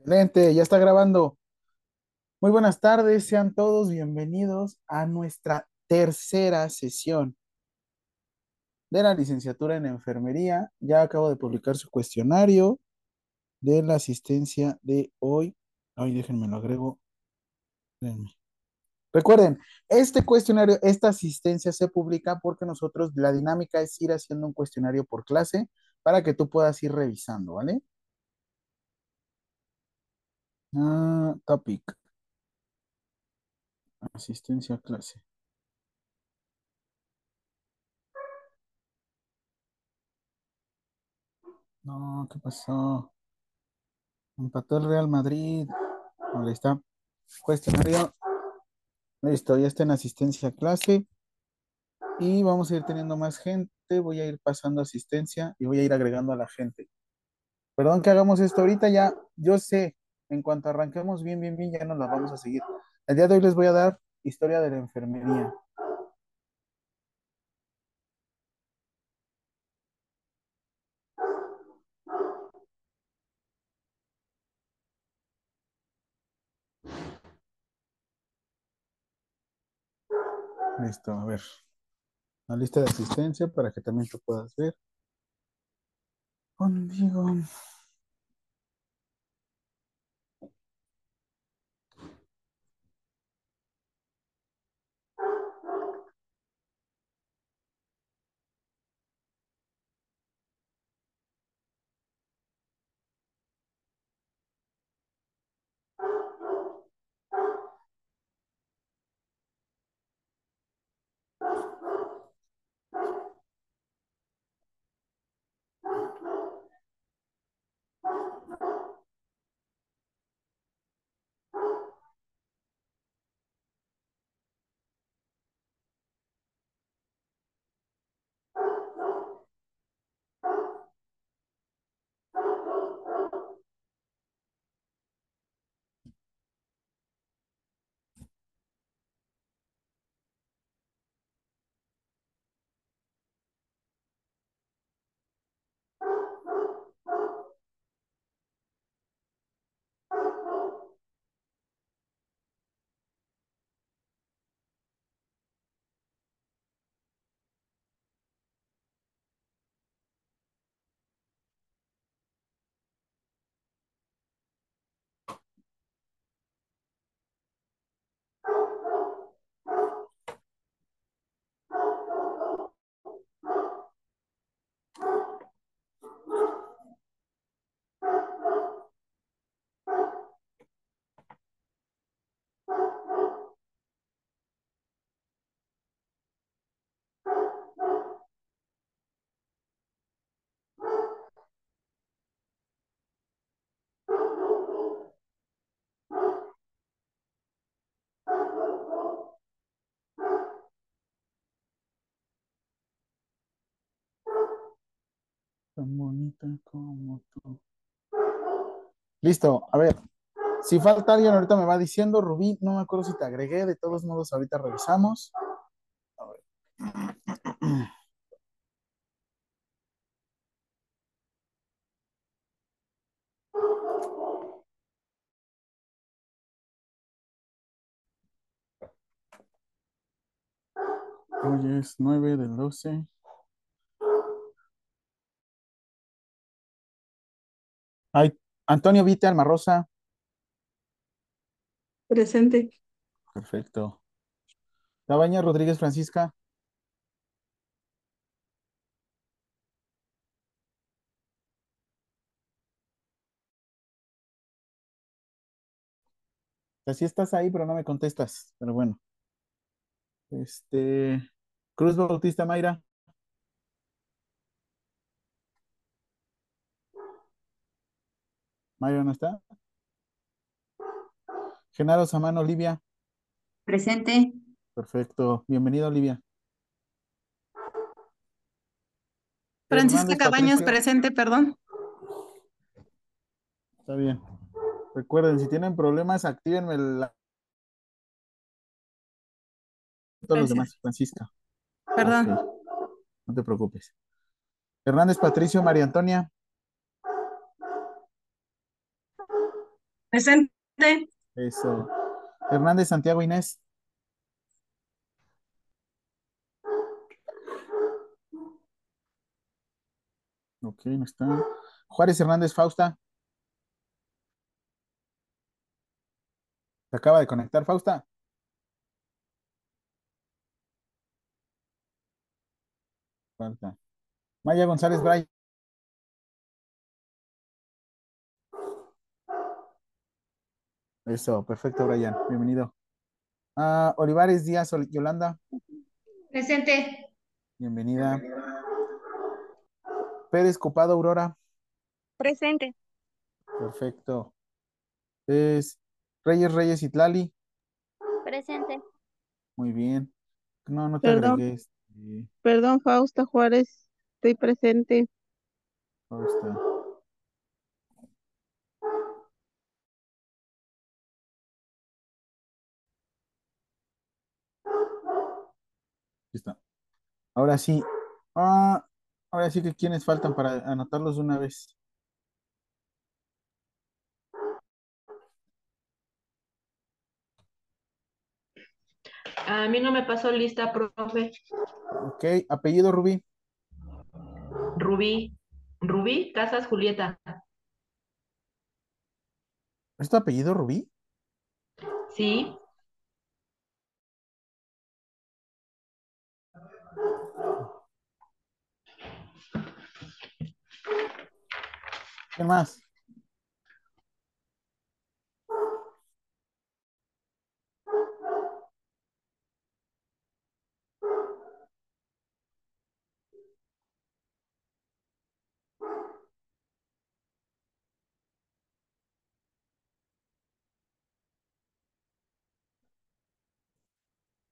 Excelente, ya está grabando. Muy buenas tardes, sean todos bienvenidos a nuestra tercera sesión de la licenciatura en enfermería. Ya acabo de publicar su cuestionario de la asistencia de hoy. Ay, déjenme lo agrego. Espérenme. Recuerden, este cuestionario, esta asistencia se publica porque nosotros, la dinámica es ir haciendo un cuestionario por clase para que tú puedas ir revisando, ¿vale? Ah, topic. Asistencia a clase. No, ¿qué pasó? Empató el Real Madrid. Ahí está. Cuestionario. Listo, ya está en asistencia a clase. Y vamos a ir teniendo más gente. Voy a ir pasando asistencia y voy a ir agregando a la gente. Perdón que hagamos esto ahorita ya. Yo sé, en cuanto arranquemos bien, bien, bien, ya nos la vamos a seguir. El día de hoy les voy a dar historia de la enfermería. Listo, a ver. La lista de asistencia para que también tú puedas ver. Conmigo. Tan bonita como tú. Listo, a ver. Si falta alguien, ahorita me va diciendo, Rubí, no me acuerdo si te agregué, de todos modos, ahorita revisamos. A ver. Hoy es 9 del 12. Ay, Antonio Vite Almarrosa. Presente. Perfecto. Tabaña Rodríguez Francisca. Así estás ahí, pero no me contestas. Pero bueno. Este. Cruz Bautista Mayra. Mayra no está. Genaro Samano Olivia. Presente. Perfecto. Bienvenida, Olivia. Francisca Patricio. presente, perdón. Está bien. Recuerden, si tienen problemas, actívenme la... Todos los demás, Francisca. Perdón. No te preocupes. Hernández Patricio, María Antonia. Presente. Eso. Hernández Santiago Inés. Ok, no está. Juárez Hernández Fausta. Se acaba de conectar, Fausta. Falta. Maya González Bray. Eso, perfecto, Brian. Bienvenido. Ah, Olivares Díaz Ol- Yolanda. Presente. Bienvenida. Pérez Copado Aurora. Presente. Perfecto. Es Reyes Reyes Itlali. Presente. Muy bien. No, no te Perdón. agregué. este, Perdón, Fausta Juárez, estoy presente. Fausta. Aquí está. Ahora sí. Ah, ahora sí que quienes faltan para anotarlos de una vez. A mí no me pasó lista, profe. Ok, apellido Rubí. Rubí. Rubí Casas Julieta. ¿Es tu apellido Rubí? Sí. ¿Quién más?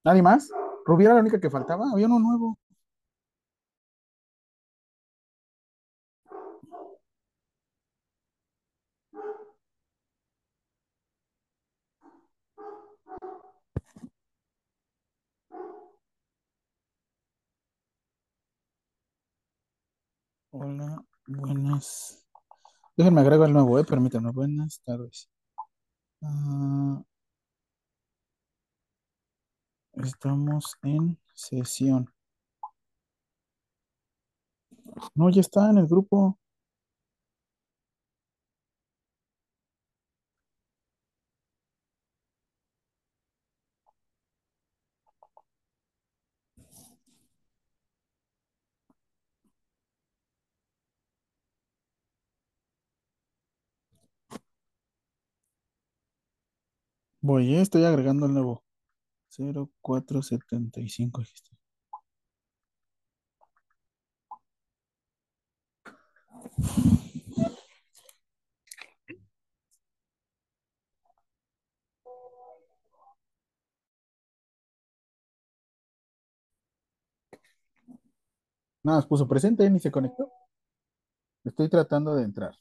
¿Nadie más? Rubí era la única que faltaba. Había uno nuevo. Hola, buenas. Déjenme agrego el nuevo, eh, permítanme. Buenas tardes. Ah, estamos en sesión. No, ya está en el grupo. Voy, eh, estoy agregando el nuevo. 0475. aquí está. Nada, puso presente, ni se conectó. Estoy tratando de entrar.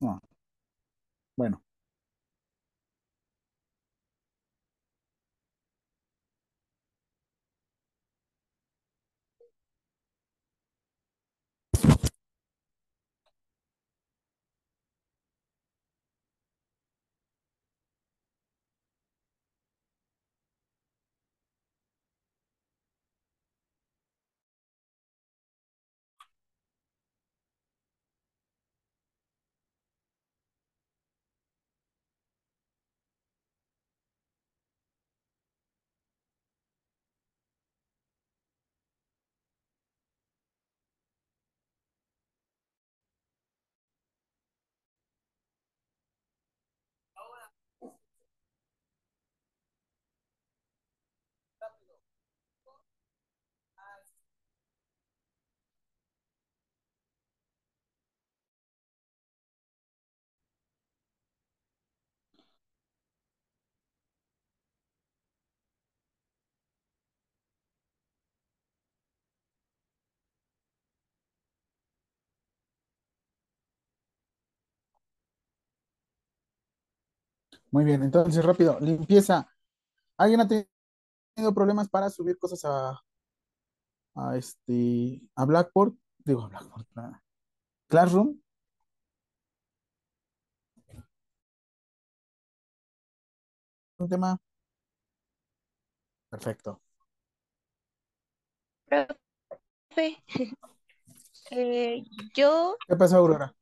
No. Bueno. Muy bien, entonces rápido, limpieza. ¿Alguien ha tenido problemas para subir cosas a, a este a Blackboard? Digo a Blackboard, Classroom. ¿Un tema? Perfecto. Eh, yo... ¿Qué pasa, Aurora?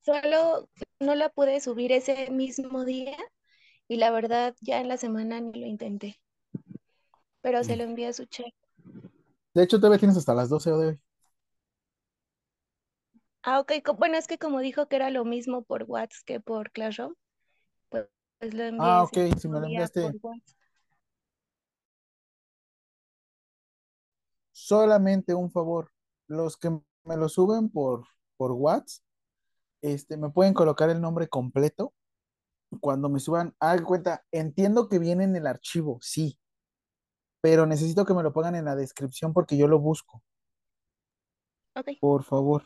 Solo no la pude subir ese mismo día y la verdad ya en la semana ni lo intenté, pero se lo envié a su chat. De hecho, todavía tienes hasta las 12 de hoy. Ah, ok, bueno, es que como dijo que era lo mismo por WhatsApp que por Classroom, pues, pues lo envié Ah, ok, si me lo enviaste. Solamente un favor. Los que me lo suben por, por WhatsApp, este, me pueden colocar el nombre completo. Cuando me suban, hagan cuenta, entiendo que viene en el archivo, sí, pero necesito que me lo pongan en la descripción porque yo lo busco, Ok, por favor.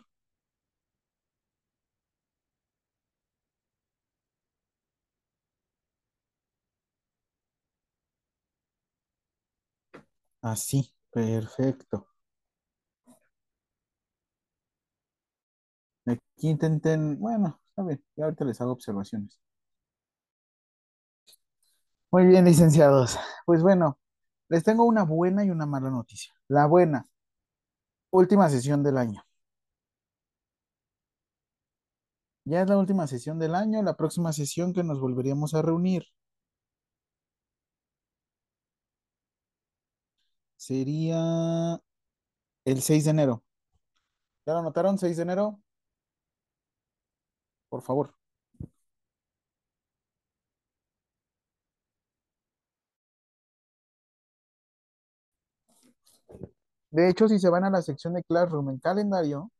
Así, perfecto. Aquí intenten, bueno, está bien, ya ahorita les hago observaciones. Muy bien, licenciados. Pues bueno, les tengo una buena y una mala noticia. La buena, última sesión del año. Ya es la última sesión del año, la próxima sesión que nos volveríamos a reunir sería el 6 de enero. ¿Ya lo notaron? 6 de enero, por favor. De hecho, si se van a la sección de Classroom en calendario,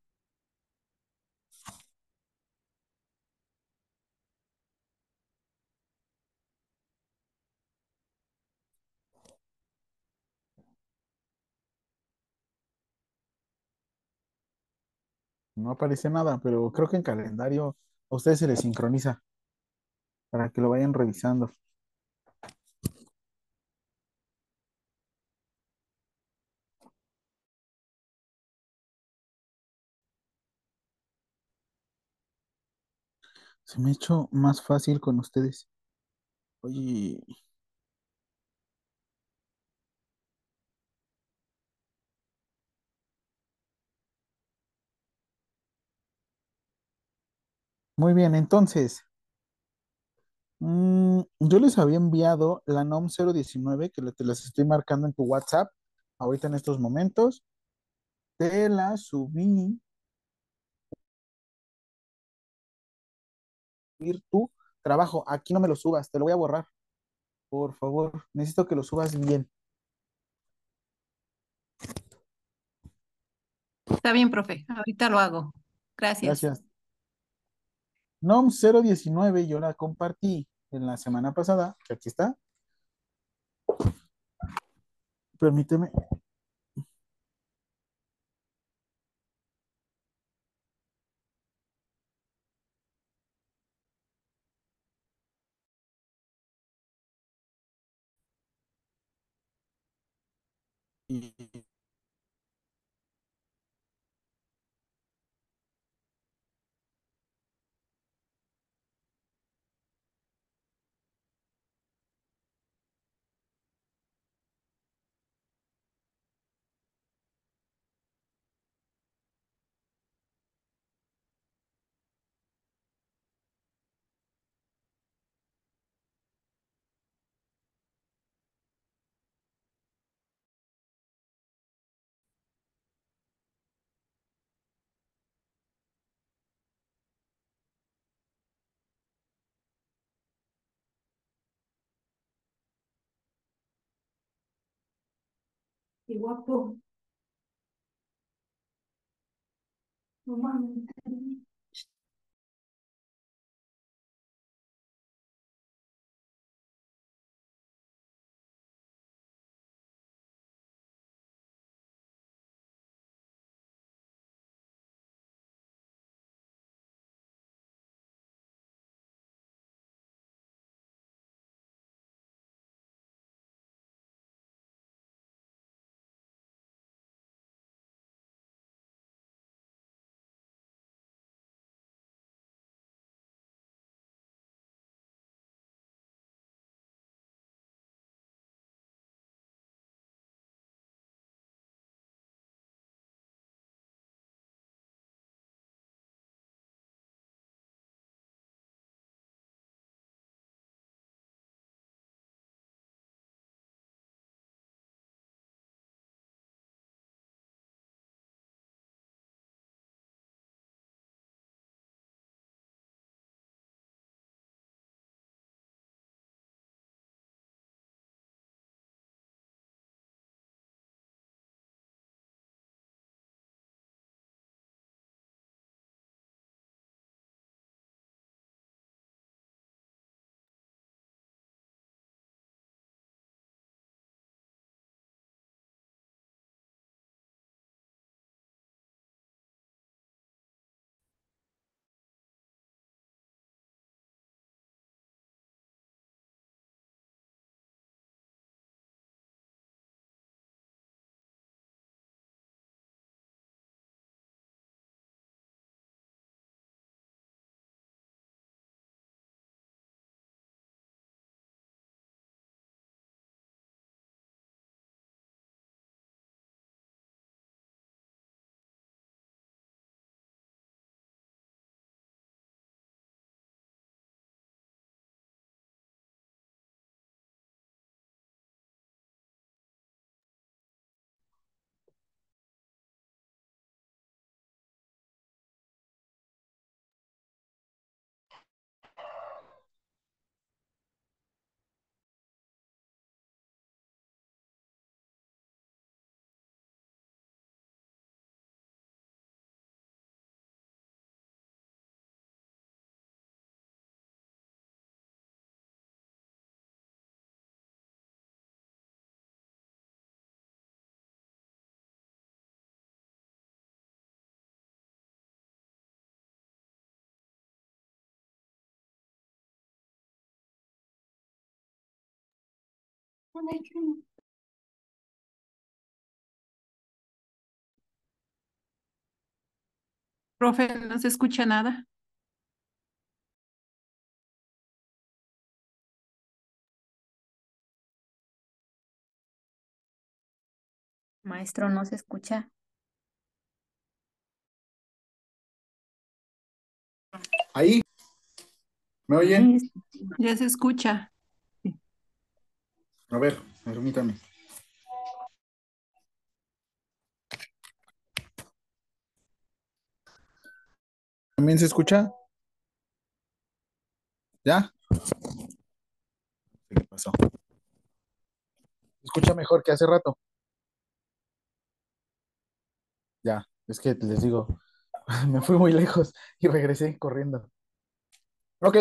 no aparece nada, pero creo que en calendario a ustedes se les sincroniza para que lo vayan revisando. Se me ha hecho más fácil con ustedes. Oye, muy bien, entonces, mm, yo les había enviado la NOM 019 que le- te las estoy marcando en tu WhatsApp ahorita en estos momentos. Te la subí subir tu trabajo. Aquí no me lo subas, te lo voy a borrar. Por favor, necesito que lo subas bien. Está bien, profe. Ahorita lo hago. Gracias. Gracias. NOM 019 yo la compartí en la semana pasada, que aquí está. Permíteme. Qué guapo. Mamá. Profe, no se escucha nada. Maestro, no se escucha. Ahí. ¿Me oyen? Ya se escucha. A ver, permítame. ¿También se escucha? ¿Ya? ¿Qué pasó? ¿Se escucha mejor que hace rato? Ya, es que les digo, me fui muy lejos y regresé corriendo. Ok,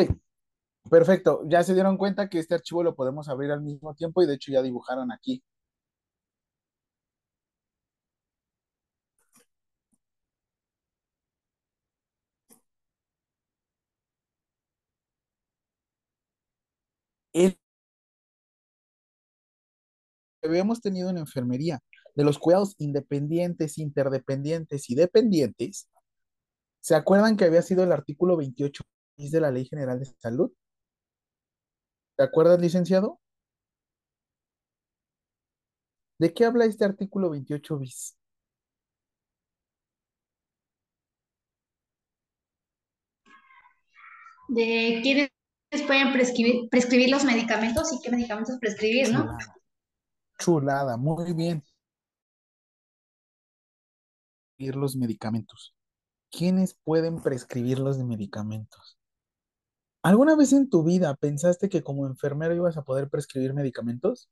perfecto. Ya se dieron cuenta que este archivo lo podemos abrir al mismo tiempo y de hecho ya dibujaron aquí. Habíamos tenido en enfermería de los cuidados independientes, interdependientes y dependientes, ¿se acuerdan que había sido el artículo 28 de la Ley General de Salud? ¿Te acuerdas, licenciado? ¿De qué habla este artículo 28 bis? De quiénes pueden prescribir, prescribir los medicamentos y qué medicamentos prescribir, ¿no? Chulada. Chulada, muy bien. Prescribir los medicamentos. ¿Quiénes pueden prescribir los medicamentos? ¿Alguna vez en tu vida pensaste que como enfermero ibas a poder prescribir medicamentos?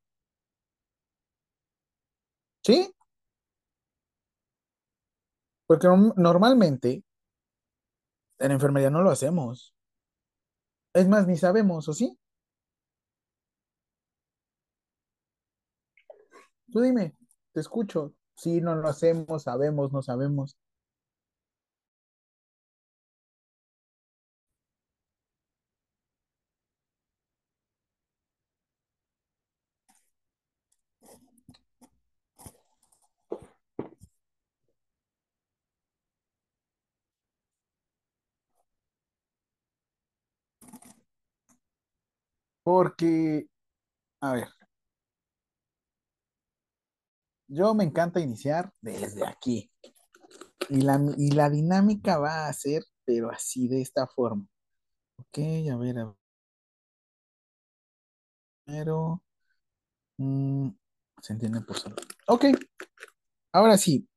¿Sí? Porque norm- normalmente en enfermería no lo hacemos. Es más, ni sabemos, ¿o sí? Tú dime, te escucho. Sí, no lo hacemos, sabemos, no sabemos. Porque, a ver, yo me encanta iniciar desde aquí. Y la, y la dinámica va a ser, pero así, de esta forma. Ok, a ver. Primero, mm, se entiende por solo. Ok, ahora sí.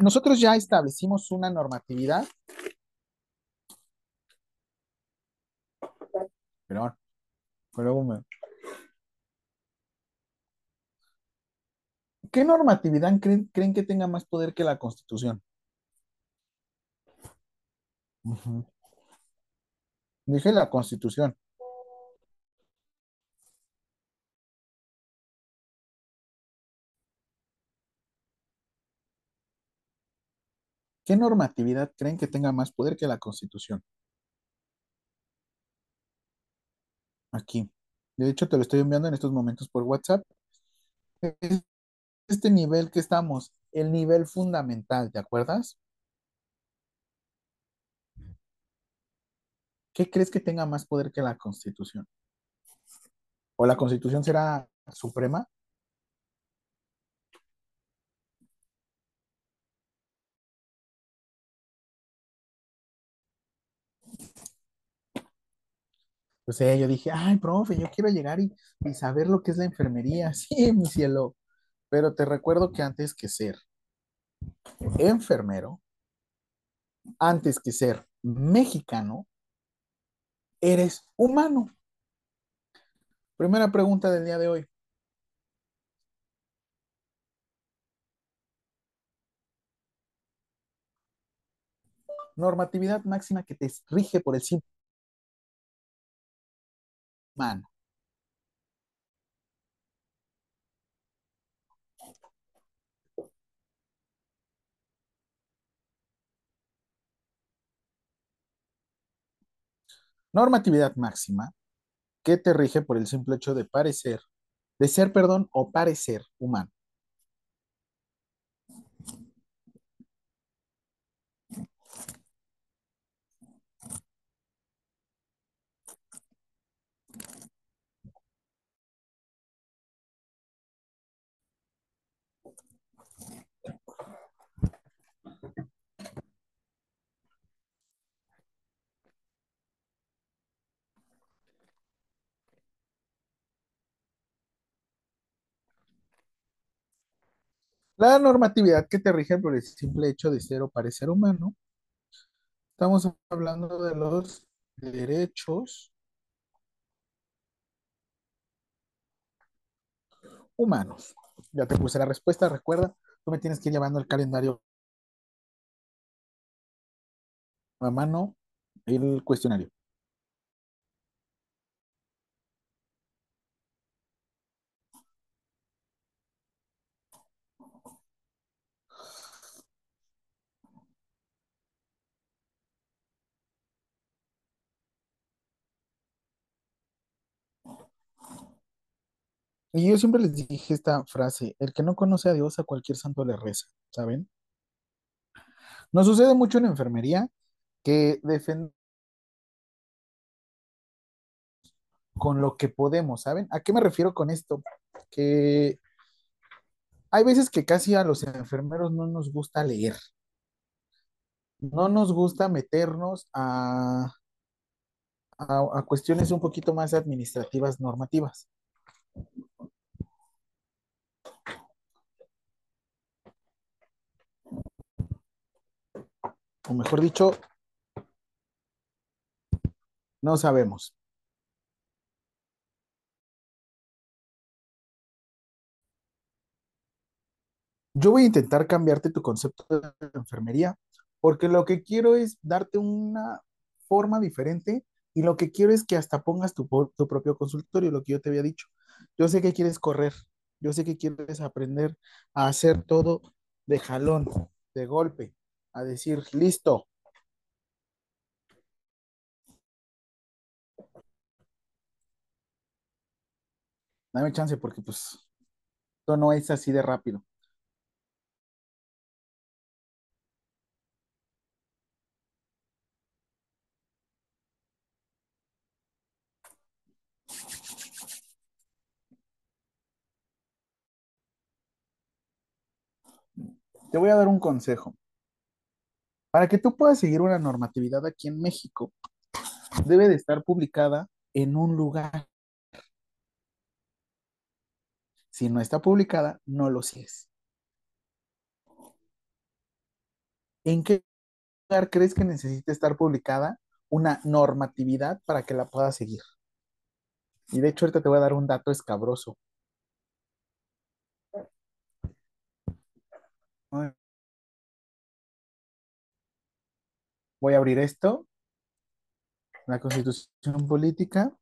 Nosotros ya establecimos una normatividad. Pero ¿Qué normatividad creen, que tenga más poder que la Constitución? Dije la Constitución. ¿Qué normatividad creen que tenga más poder que la Constitución? Aquí. De hecho, te lo estoy enviando en estos momentos por WhatsApp. Es este nivel que estamos, el nivel fundamental, ¿te acuerdas? ¿Qué crees que tenga más poder que la Constitución? ¿O la Constitución será suprema? Pues eh, yo dije, ay, profe, yo quiero llegar y, y saber lo que es la enfermería. Sí, mi cielo. Pero te recuerdo que antes que ser enfermero, antes que ser mexicano, eres humano. Primera pregunta del día de hoy. Normatividad máxima que te rige por el simple humano. Normatividad máxima que te rige por el simple hecho de parecer, de ser, perdón, o parecer humano. La normatividad que te rige por el simple hecho de ser o parecer humano, estamos hablando de los derechos humanos. Ya te puse la respuesta, recuerda, tú me tienes que ir llevando el calendario a mano, el cuestionario. Y yo siempre les dije esta frase, el que no conoce a Dios a cualquier santo le reza, ¿saben? Nos sucede mucho en enfermería que defendemos con lo que podemos, ¿saben? ¿A qué me refiero con esto? Que hay veces que casi a los enfermeros no nos gusta leer, no nos gusta meternos a, a, a cuestiones un poquito más administrativas, normativas. O mejor dicho, no sabemos. Yo voy a intentar cambiarte tu concepto de enfermería, porque lo que quiero es darte una forma diferente y lo que quiero es que hasta pongas tu, tu propio consultorio, lo que yo te había dicho. Yo sé que quieres correr, yo sé que quieres aprender a hacer todo de jalón, de golpe, a decir, listo, dame chance porque pues esto no es así de rápido. Te voy a dar un consejo. Para que tú puedas seguir una normatividad aquí en México, debe de estar publicada en un lugar. Si no está publicada, no lo sigues. ¿En qué lugar crees que necesita estar publicada una normatividad para que la puedas seguir? Y de hecho, ahorita te voy a dar un dato escabroso. Voy a abrir esto, la constitución política.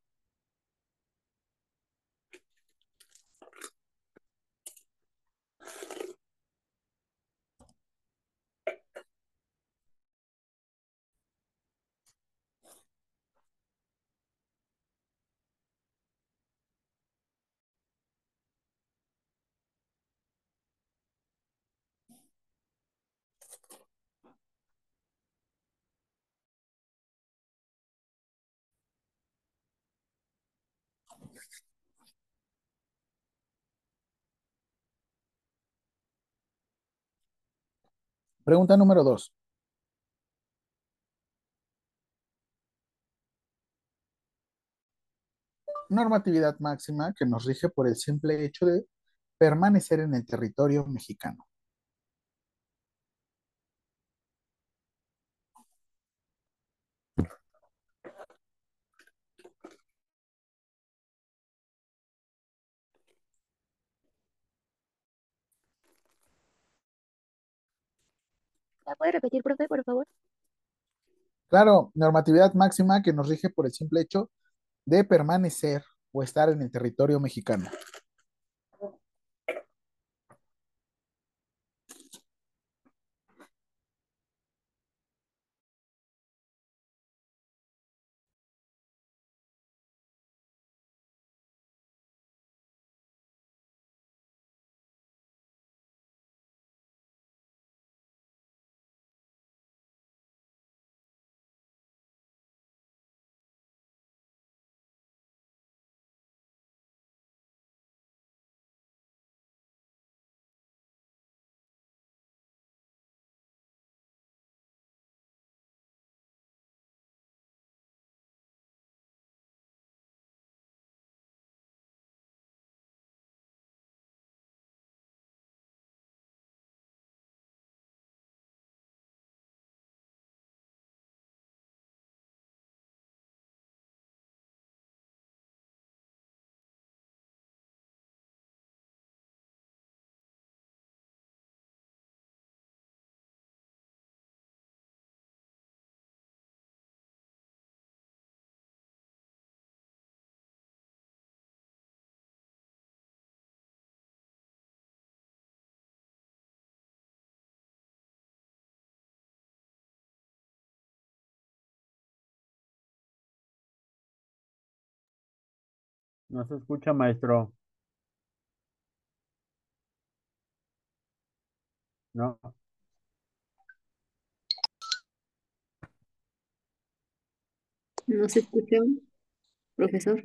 Pregunta número dos. Normatividad máxima que nos rige por el simple hecho de permanecer en el territorio mexicano. ¿La puede repetir, profe, por favor? Claro, normatividad máxima que nos rige por el simple hecho de permanecer o estar en el territorio mexicano. No se escucha, maestro. No. No se escucha, profesor.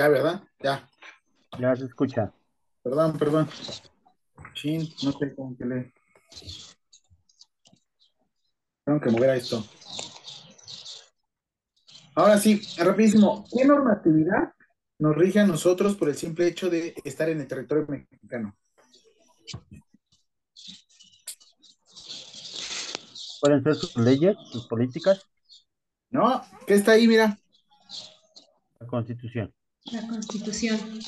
ya, ¿verdad? Ya. Ya se escucha. Perdón, perdón. Chin, no sé cómo que le. Tengo que mover a esto. Ahora sí, rapidísimo. ¿Qué normatividad nos rige a nosotros por el simple hecho de estar en el territorio mexicano? ¿Pueden ser sus leyes, sus políticas? No, ¿qué está ahí? Mira. La Constitución. La Constitución.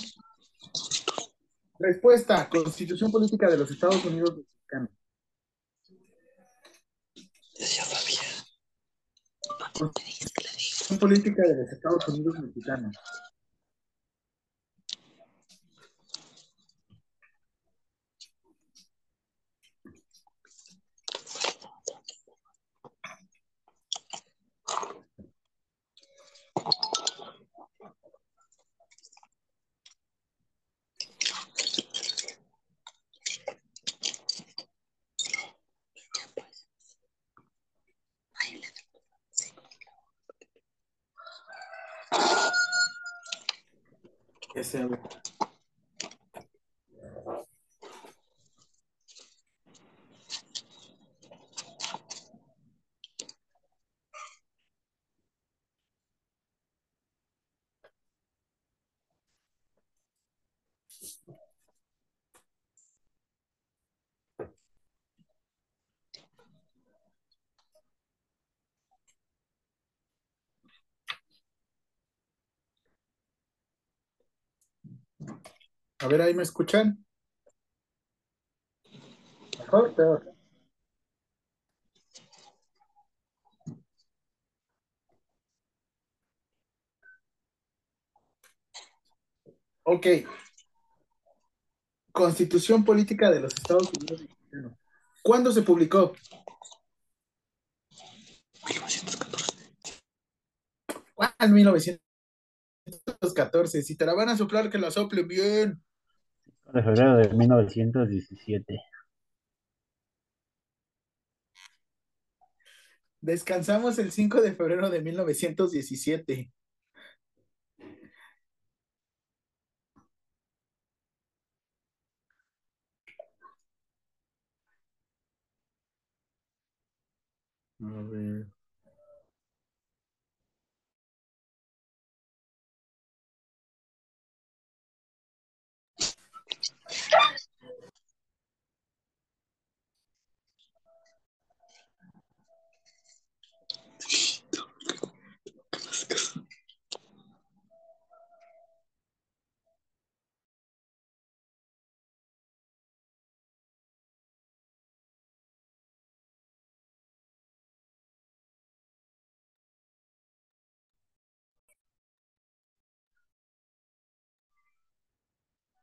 Respuesta: Constitución Política de los Estados Unidos Mexicanos. Constitución Política de los Estados Unidos Mexicanos. Ver, ahí me escuchan. Mejor, peor. Ok. Constitución Política de los Estados Unidos Mexicanos. ¿Cuándo se publicó? 1914. 1914. Si te la van a soplar, que la soplen bien. De febrero de 1917. Descansamos el 5 de febrero de 1917. A ver.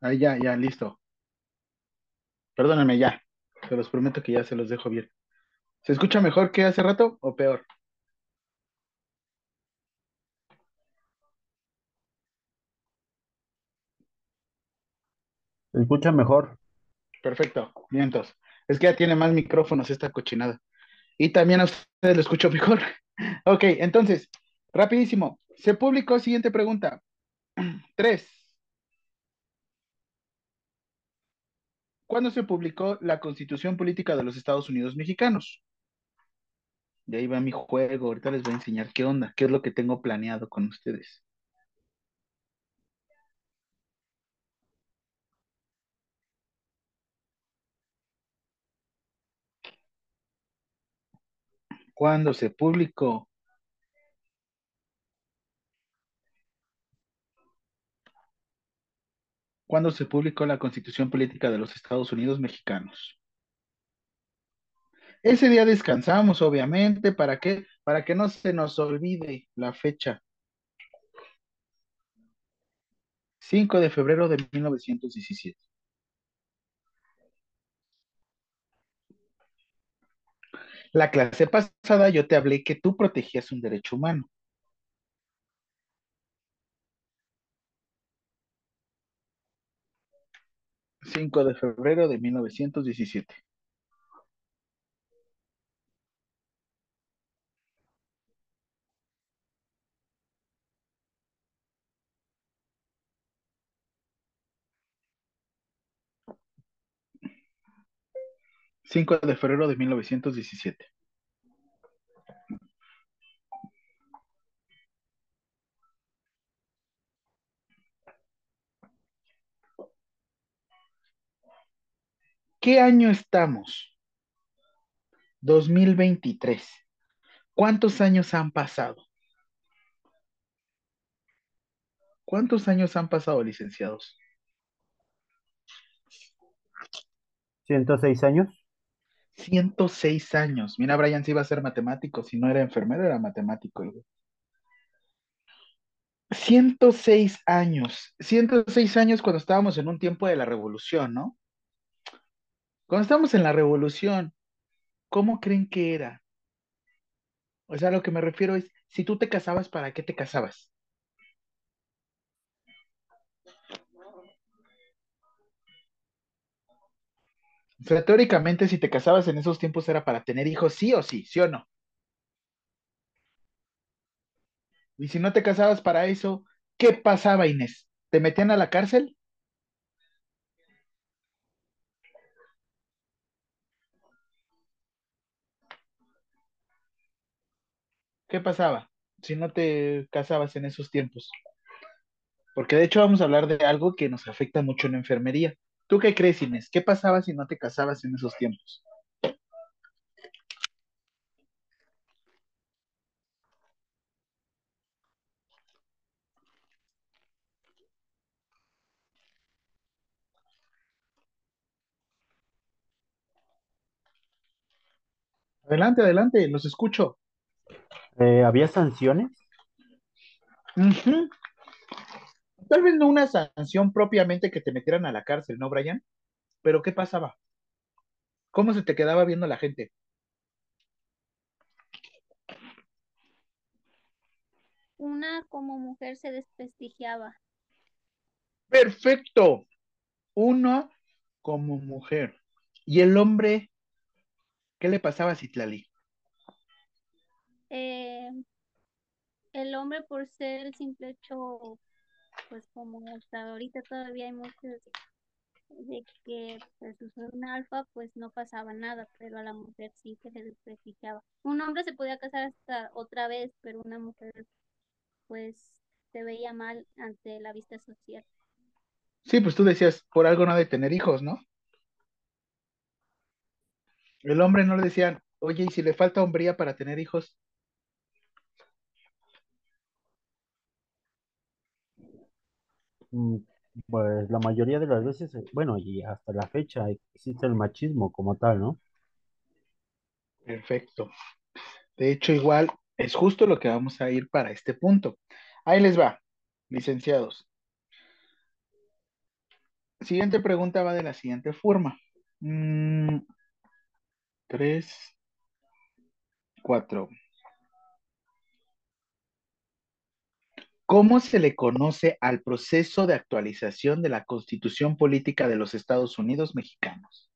Ahí ya, ya, listo. Perdónenme ya. Se los prometo que ya se los dejo bien. ¿Se escucha mejor que hace rato o peor? Se escucha mejor. Perfecto, vientos. Es que ya tiene más micrófonos esta cochinada. Y también a ustedes lo escucho mejor. Ok, entonces, rapidísimo. Se publicó, siguiente pregunta. Tres. ¿Cuándo se publicó la Constitución Política de los Estados Unidos Mexicanos? Y ahí va mi juego. Ahorita les voy a enseñar qué onda, qué es lo que tengo planeado con ustedes. ¿Cuándo se publicó? ¿Cuándo se publicó la Constitución Política de los Estados Unidos Mexicanos? Ese día descansamos, obviamente, ¿para qué? Para que no se nos olvide la fecha. 5 de febrero de 1917. La clase pasada yo te hablé que tú protegías un derecho humano. Cinco de febrero de 1917. Cinco de febrero de 1917. ¿Qué año estamos? 2023. ¿Cuántos años han pasado? ¿Cuántos años han pasado, licenciados? 106 años. 106 años. Mira, Brian sí iba a ser matemático. Si no era enfermero, era matemático. el güey. 106 años. 106 años cuando estábamos en un tiempo de la revolución, ¿no? Cuando estábamos en la revolución, ¿cómo creen que era? O sea, lo que me refiero es, si tú te casabas, ¿para qué te casabas? O sea, teóricamente, si te casabas en esos tiempos era para tener hijos, sí o sí, sí o no. Y si no te casabas para eso, ¿qué pasaba, Inés? ¿Te metían a la cárcel? ¿Qué pasaba si no te casabas en esos tiempos? Porque de hecho vamos a hablar de algo que nos afecta mucho en la enfermería. ¿Tú qué crees, Inés? ¿Qué pasaba si no te casabas en esos tiempos? Adelante, adelante, los escucho. Eh, ¿había sanciones? Tal vez no una sanción propiamente que te metieran a la cárcel, ¿no, Brian? Pero ¿qué pasaba? ¿Cómo se te quedaba viendo la gente? Una como mujer se desprestigiaba. Perfecto. Uno como mujer. ¿Y el hombre? ¿Qué le pasaba a Citlali? Eh, el hombre por ser simple hecho, pues como hasta ahorita todavía hay muchos de que pues un alfa, pues no pasaba nada, pero a la mujer sí se le desprestigiaba. Un hombre se podía casar hasta otra vez, pero una mujer pues se veía mal ante la vista social. Sí, pues tú decías, por algo no ha de tener hijos, ¿no? El hombre no le decían, oye, ¿y si le falta hombría para tener hijos? Pues la mayoría de las veces, eh, bueno, y hasta la fecha existe el machismo como tal, ¿no? Perfecto. De hecho, igual es justo lo que vamos a ir para este punto. Ahí les va, licenciados. Siguiente pregunta va de la siguiente forma. Mm, tres, cuatro. ¿Cómo se le conoce al proceso de actualización de la Constitución Política de los Estados Unidos Mexicanos?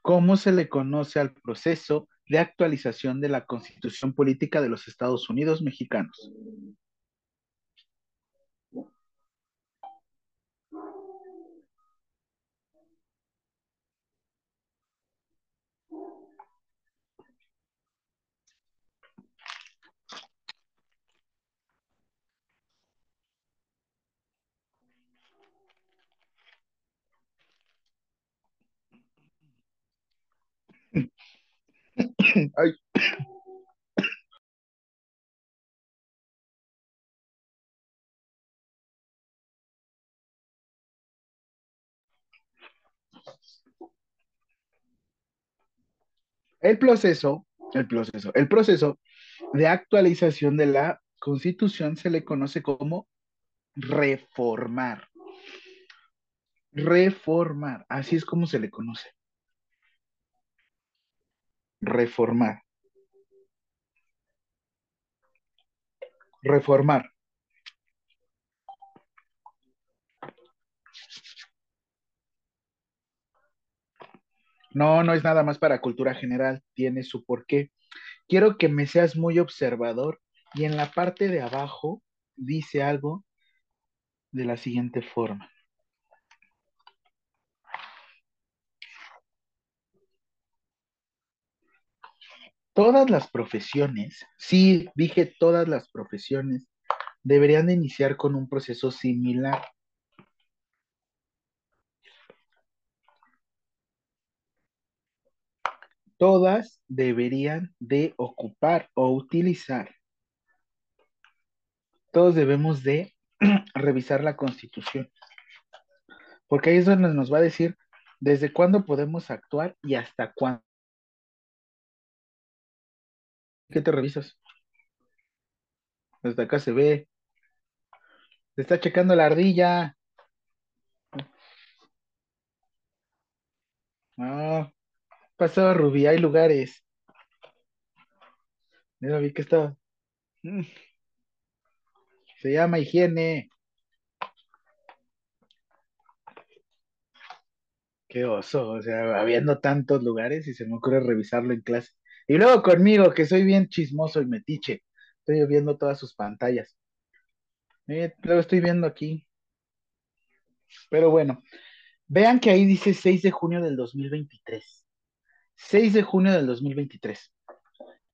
¿Cómo se le conoce al proceso de actualización de la Constitución Política de los Estados Unidos Mexicanos. El proceso, el proceso, el proceso de actualización de la Constitución se le conoce como reformar. Reformar, así es como se le conoce. Reformar. Reformar. No, no es nada más para cultura general, tiene su porqué. Quiero que me seas muy observador y en la parte de abajo dice algo de la siguiente forma. Todas las profesiones, sí, dije todas las profesiones, deberían de iniciar con un proceso similar. Todas deberían de ocupar o utilizar. Todos debemos de revisar la constitución. Porque ahí es donde nos va a decir desde cuándo podemos actuar y hasta cuándo. ¿Qué te revisas? Desde acá se ve. Se está checando la ardilla. Ah, pasó Rubí, hay lugares. Mira, vi que estaba. Mm. Se llama higiene. Qué oso, o sea, habiendo tantos lugares y se me ocurre revisarlo en clase. Y luego conmigo, que soy bien chismoso y metiche. Estoy viendo todas sus pantallas. Eh, lo estoy viendo aquí. Pero bueno, vean que ahí dice 6 de junio del 2023. 6 de junio del 2023.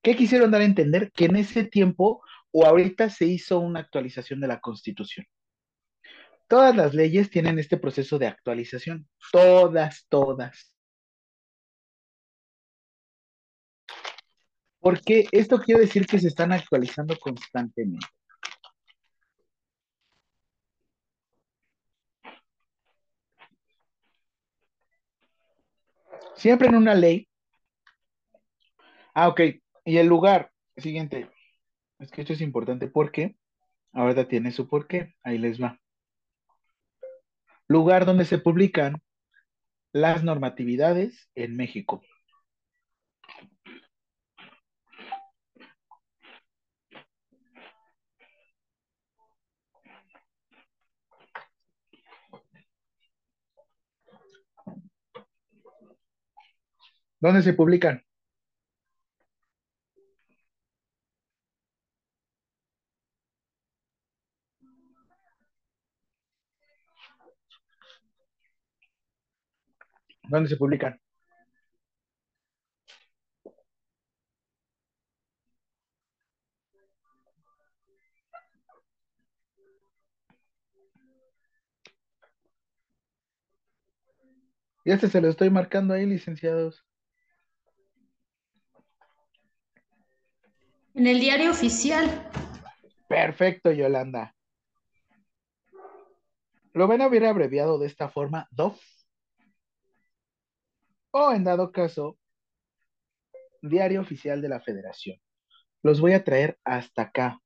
¿Qué quisieron dar a entender? Que en ese tiempo o ahorita se hizo una actualización de la Constitución. Todas las leyes tienen este proceso de actualización. Todas, todas. Porque esto quiere decir que se están actualizando constantemente. Siempre en una ley. Ah, ok. Y el lugar, siguiente. Es que esto es importante porque ahorita tiene su porqué. Ahí les va. Lugar donde se publican las normatividades en México. ¿Dónde se publican? ¿Dónde se publican? Y este se lo estoy marcando ahí, licenciados. En el diario oficial. Perfecto, Yolanda. Lo ven a haber abreviado de esta forma, DOF. O en dado caso, Diario Oficial de la Federación. Los voy a traer hasta acá.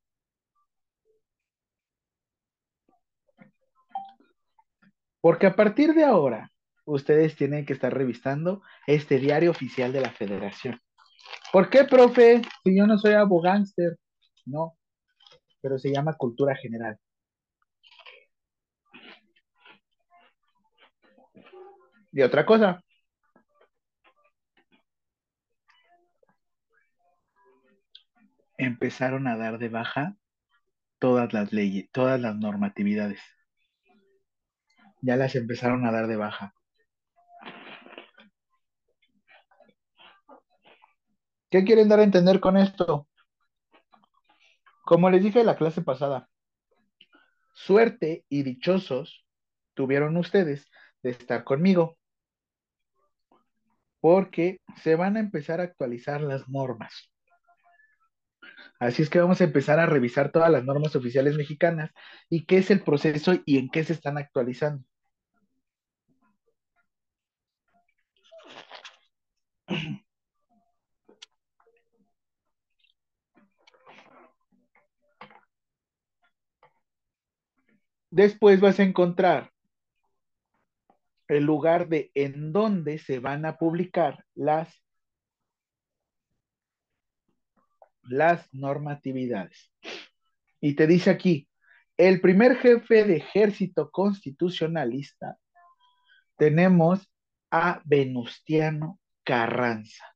Porque a partir de ahora, ustedes tienen que estar revisando este Diario Oficial de la Federación. ¿Por qué, profe? Si yo no soy abogánster. No, pero se llama cultura general. Y otra cosa. empezaron a dar de baja todas las leyes, todas las normatividades. Ya las empezaron a dar de baja. ¿Qué quieren dar a entender con esto? Como les dije en la clase pasada, suerte y dichosos tuvieron ustedes de estar conmigo, porque se van a empezar a actualizar las normas. Así es que vamos a empezar a revisar todas las normas oficiales mexicanas y qué es el proceso y en qué se están actualizando. Después vas a encontrar el lugar de en donde se van a publicar las, las normatividades. Y te dice aquí, el primer jefe de ejército constitucionalista, tenemos a Venustiano Carranza.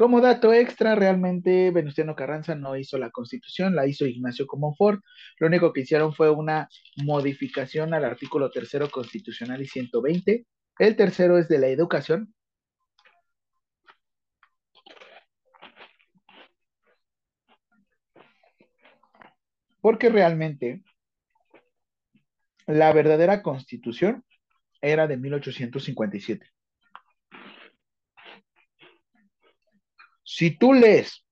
Como dato extra, realmente Venustiano Carranza no hizo la constitución, la hizo Ignacio Comonfort. Lo único que hicieron fue una modificación al artículo tercero constitucional y 120. El tercero es de la educación. Porque realmente la verdadera constitución era de 1857. Si tú lees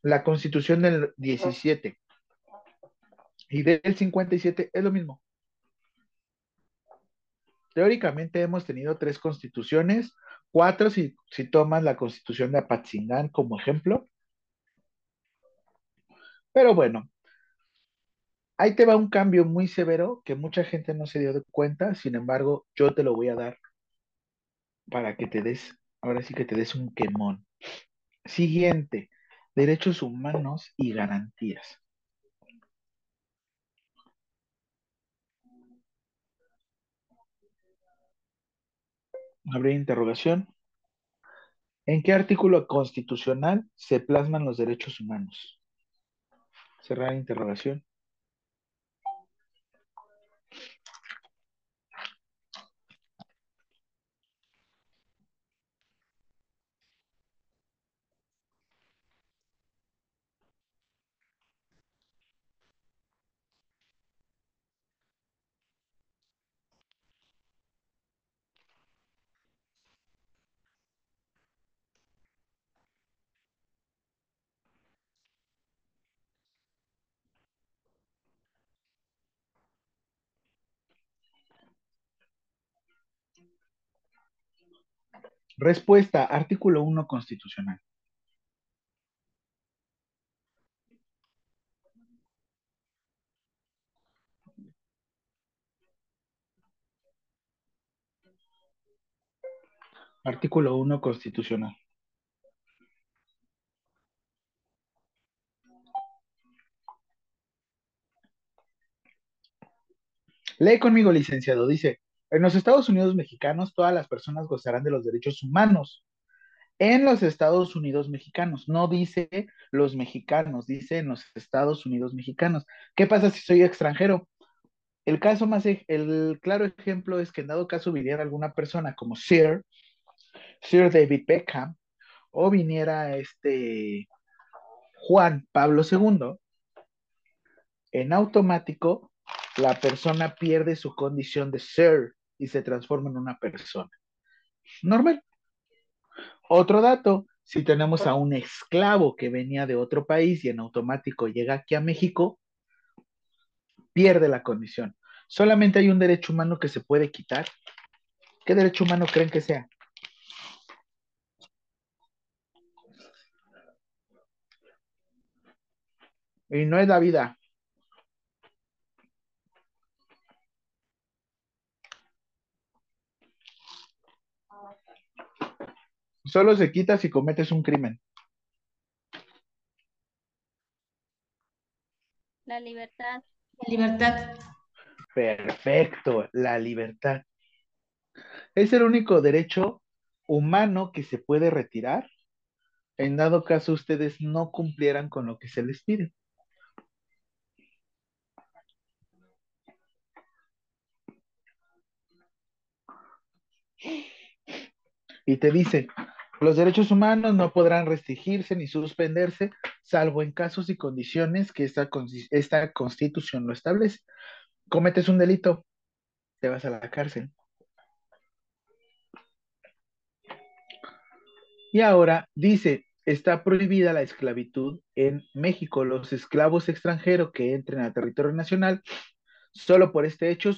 la constitución del 17 y del 57, es lo mismo. Teóricamente hemos tenido tres constituciones, cuatro si, si tomas la constitución de Apatzingán como ejemplo. Pero bueno, ahí te va un cambio muy severo que mucha gente no se dio cuenta, sin embargo, yo te lo voy a dar para que te des, ahora sí que te des un quemón. Siguiente, derechos humanos y garantías. Abrir interrogación. ¿En qué artículo constitucional se plasman los derechos humanos? Cerrar interrogación. Respuesta, artículo 1 constitucional. Artículo 1 constitucional. Lee conmigo, licenciado. Dice, en los Estados Unidos mexicanos todas las personas gozarán de los derechos humanos. En los Estados Unidos mexicanos, no dice los mexicanos, dice en los Estados Unidos mexicanos. ¿Qué pasa si soy extranjero? El caso más, el claro ejemplo es que en dado caso viniera alguna persona como Sir, Sir David Beckham, o viniera este Juan Pablo II, en automático la persona pierde su condición de ser y se transforma en una persona. Normal. Otro dato, si tenemos a un esclavo que venía de otro país y en automático llega aquí a México, pierde la condición. Solamente hay un derecho humano que se puede quitar. ¿Qué derecho humano creen que sea? Y no es la vida. Solo se quita si cometes un crimen. La libertad. La libertad. Perfecto, la libertad. Es el único derecho humano que se puede retirar en dado caso ustedes no cumplieran con lo que se les pide. Y te dice, los derechos humanos no podrán restringirse ni suspenderse, salvo en casos y condiciones que esta, esta constitución lo establece. Cometes un delito, te vas a la cárcel. Y ahora dice, está prohibida la esclavitud en México. Los esclavos extranjeros que entren al territorio nacional, solo por este hecho,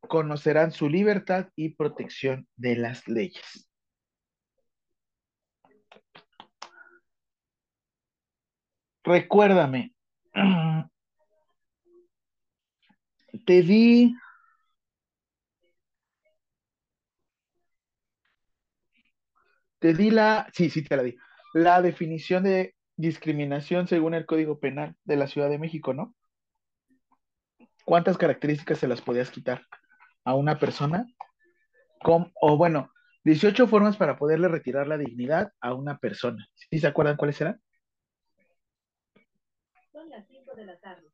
conocerán su libertad y protección de las leyes. Recuérdame, te di Te di la, sí, sí te la di, la definición de discriminación según el Código Penal de la Ciudad de México, ¿no? ¿Cuántas características se las podías quitar a una persona? Com- o bueno, 18 formas para poderle retirar la dignidad a una persona. ¿Sí se acuerdan cuáles eran? Son las 5 de la tarde.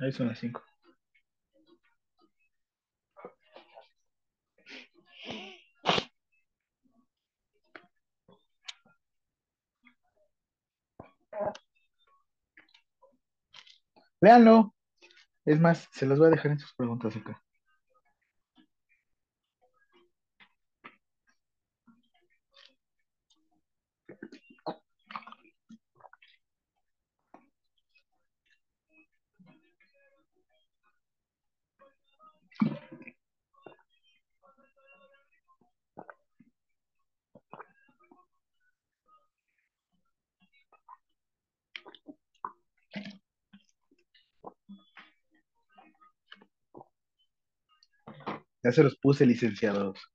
Ahí son las 5. Léanlo. Es más, se los voy a dejar en sus preguntas acá. Ya se los puse, licenciados.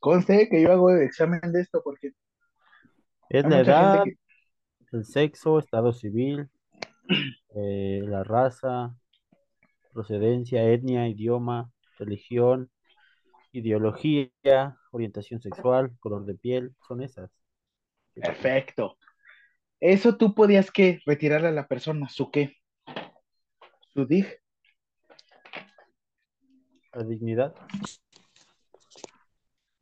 Conste que yo hago el examen de esto porque Es la edad, que... el sexo, estado civil, eh, la raza, procedencia, etnia, idioma, religión, ideología, orientación sexual, color de piel, son esas. Perfecto. Eso tú podías que retirarle a la persona, su qué, su dig, La dignidad,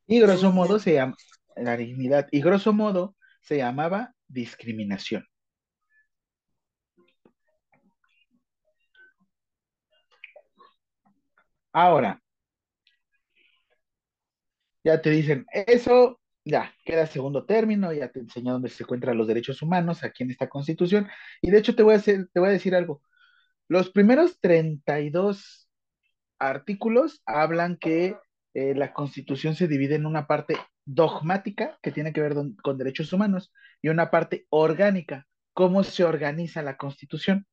y grosso modo se llama la dignidad, y grosso modo se llamaba discriminación. Ahora, ya te dicen, eso ya queda segundo término, ya te enseñé dónde se encuentran los derechos humanos aquí en esta constitución, y de hecho te voy a hacer, te voy a decir algo. Los primeros 32 artículos hablan que eh, la constitución se divide en una parte dogmática, que tiene que ver con derechos humanos, y una parte orgánica, cómo se organiza la constitución.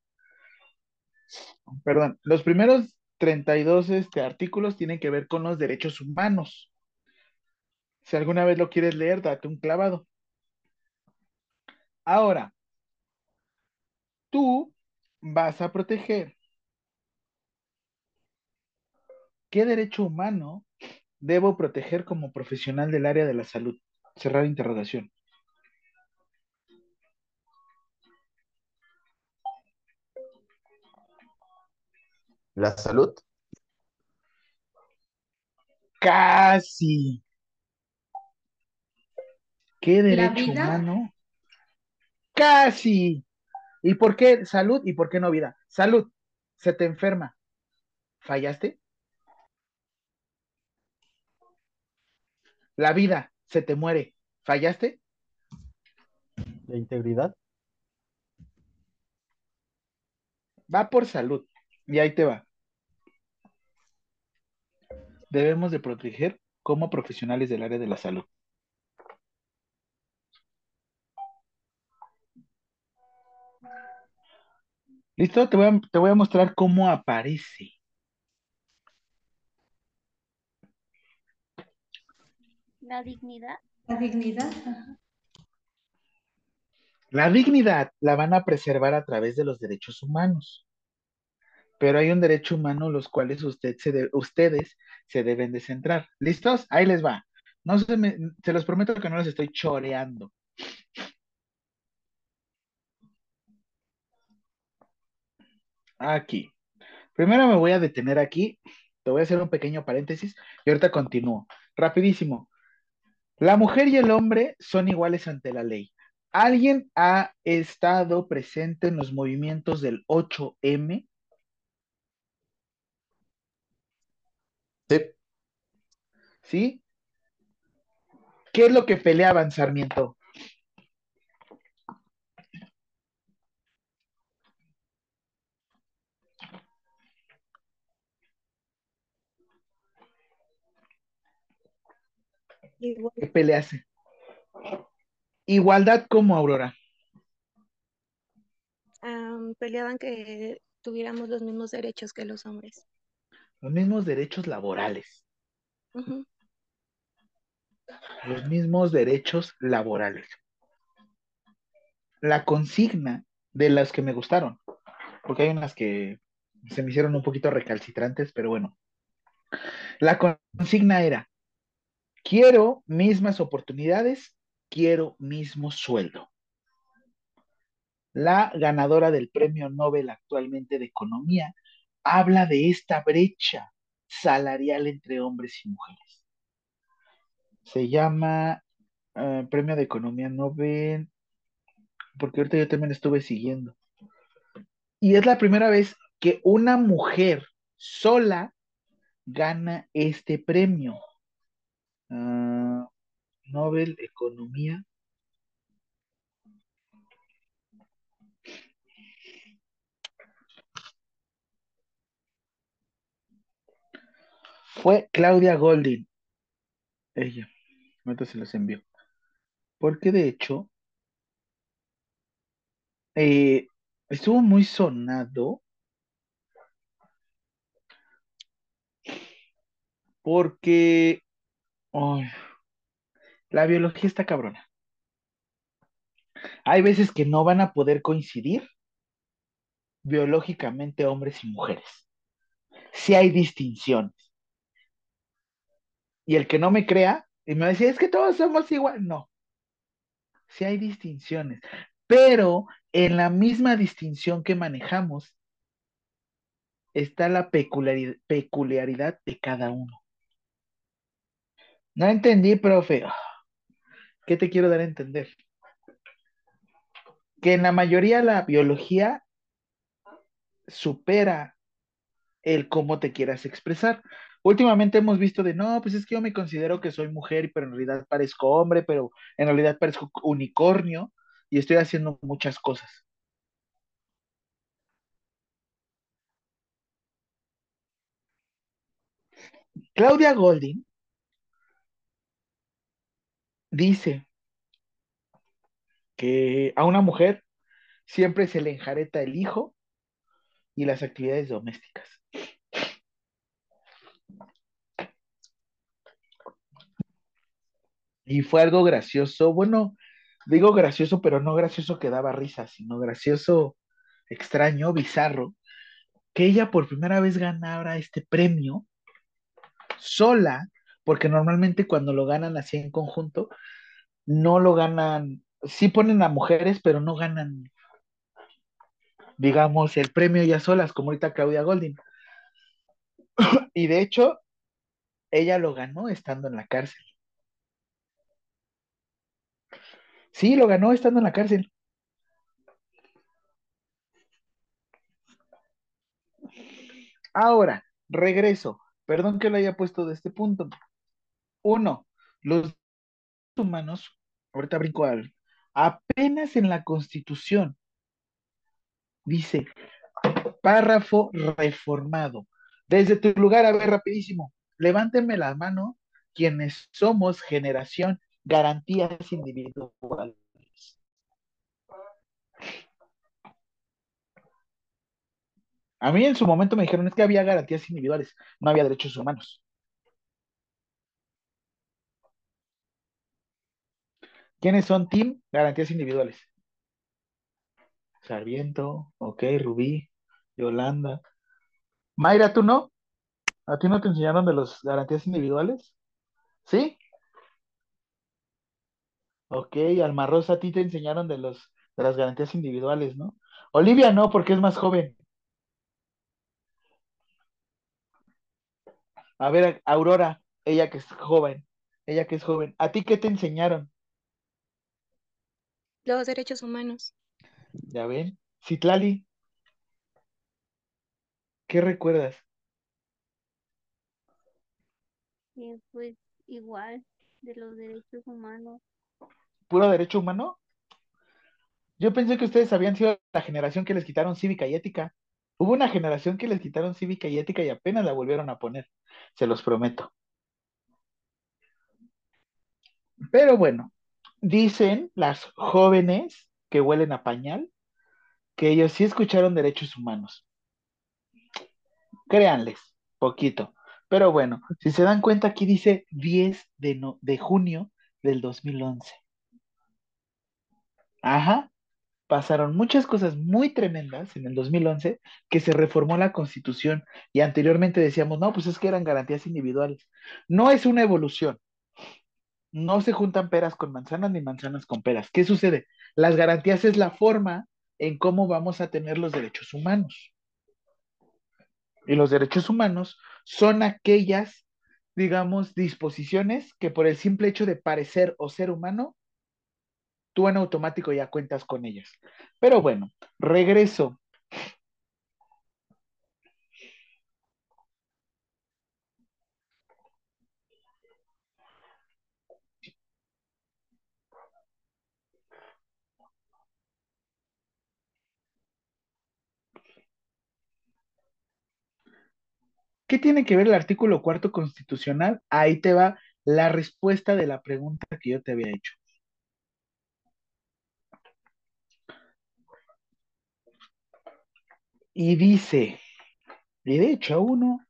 Perdón, los primeros 32 este, artículos tienen que ver con los derechos humanos. Si alguna vez lo quieres leer, date un clavado. Ahora, tú vas a proteger qué derecho humano debo proteger como profesional del área de la salud. Cerrar interrogación. La salud. Casi. ¿Qué ¿La derecho humano? Casi. ¿Y por qué salud y por qué no vida? Salud. Se te enferma. ¿Fallaste? La vida. Se te muere. ¿Fallaste? la integridad, Va por salud. Y ahí te va. Debemos de proteger como profesionales del área de la salud. ¿Listo? Te voy a, te voy a mostrar cómo aparece. La dignidad. La dignidad. ajá. La dignidad la van a preservar a través de los derechos humanos. Pero hay un derecho humano los cuales usted se de- ustedes se deben de centrar. ¿Listos? Ahí les va. No se me, se los prometo que no los estoy choreando. Aquí. Primero me voy a detener aquí. Te voy a hacer un pequeño paréntesis y ahorita continúo. Rapidísimo. La mujer y el hombre son iguales ante la ley. ¿Alguien ha estado presente en los movimientos del 8M? Sí. ¿Sí? ¿Qué es lo que peleaban, Sarmiento? Igual, ¿Qué pelease? Igualdad como Aurora. peleaban que tuviéramos los mismos derechos que los hombres. Los mismos derechos laborales. Los mismos derechos laborales. La consigna de las que me gustaron, porque hay unas que se me hicieron un poquito recalcitrantes, pero bueno. La consigna era, quiero mismas oportunidades, quiero mismo sueldo. La ganadora del premio Nobel actualmente de Economía habla de esta brecha salarial entre hombres y mujeres. Se llama eh, Premio de Economía Nobel, porque ahorita yo también estuve siguiendo. Y es la primera vez que una mujer sola gana este premio. Ah, Nobel Economía. Fue Claudia Goldin. Ella. Se los envió. Porque de hecho, eh, estuvo muy sonado porque la biología está cabrona. Hay veces que no van a poder coincidir biológicamente hombres y mujeres. Si hay distinciones. Y el que no me crea y me va a decir, es que todos somos igual. No. Si hay distinciones. Pero en la misma distinción que manejamos está la peculiaridad de cada uno. No entendí, profe. ¿Qué te quiero dar a entender? Que en la mayoría la biología supera el cómo te quieras expresar. Últimamente hemos visto de, no, pues es que yo me considero que soy mujer, pero en realidad parezco hombre, pero en realidad parezco unicornio y estoy haciendo muchas cosas. Claudia Golding dice que a una mujer siempre se le enjareta el hijo y las actividades domésticas. Y fue algo gracioso, bueno, digo gracioso, pero no gracioso que daba risa, sino gracioso, extraño, bizarro, que ella por primera vez ganara este premio sola, porque normalmente cuando lo ganan así en conjunto, no lo ganan, sí ponen a mujeres, pero no ganan, digamos, el premio ya solas, como ahorita Claudia Golding. y de hecho, ella lo ganó estando en la cárcel. Sí, lo ganó estando en la cárcel. Ahora, regreso. Perdón que lo haya puesto de este punto. Uno, los humanos, ahorita brinco al, apenas en la Constitución, dice, párrafo reformado. Desde tu lugar, a ver, rapidísimo, levántenme la mano quienes somos generación garantías individuales. A mí en su momento me dijeron es que había garantías individuales, no había derechos humanos. ¿Quiénes son Team Garantías Individuales? Sarviento, ok, Rubí, Yolanda. Mayra, ¿tú no? ¿A ti no te enseñaron de las garantías individuales? ¿Sí? Ok, Alma Rosa, a ti te enseñaron de los de las garantías individuales, ¿no? Olivia no, porque es más joven. A ver, Aurora, ella que es joven, ella que es joven, ¿a ti qué te enseñaron? Los derechos humanos. ¿Ya ven? Citlali, ¿qué recuerdas? Eh, pues igual de los derechos humanos. ¿Puro derecho humano? Yo pensé que ustedes habían sido la generación que les quitaron cívica y ética. Hubo una generación que les quitaron cívica y ética y apenas la volvieron a poner, se los prometo. Pero bueno, dicen las jóvenes que huelen a pañal que ellos sí escucharon derechos humanos. Créanles, poquito. Pero bueno, si se dan cuenta, aquí dice 10 de, no- de junio del 2011. Ajá, pasaron muchas cosas muy tremendas en el 2011 que se reformó la Constitución y anteriormente decíamos, no, pues es que eran garantías individuales. No es una evolución. No se juntan peras con manzanas ni manzanas con peras. ¿Qué sucede? Las garantías es la forma en cómo vamos a tener los derechos humanos. Y los derechos humanos son aquellas, digamos, disposiciones que por el simple hecho de parecer o ser humano, tú en automático ya cuentas con ellas. Pero bueno, regreso. ¿Qué tiene que ver el artículo cuarto constitucional? Ahí te va la respuesta de la pregunta que yo te había hecho. Y dice, derecho a uno,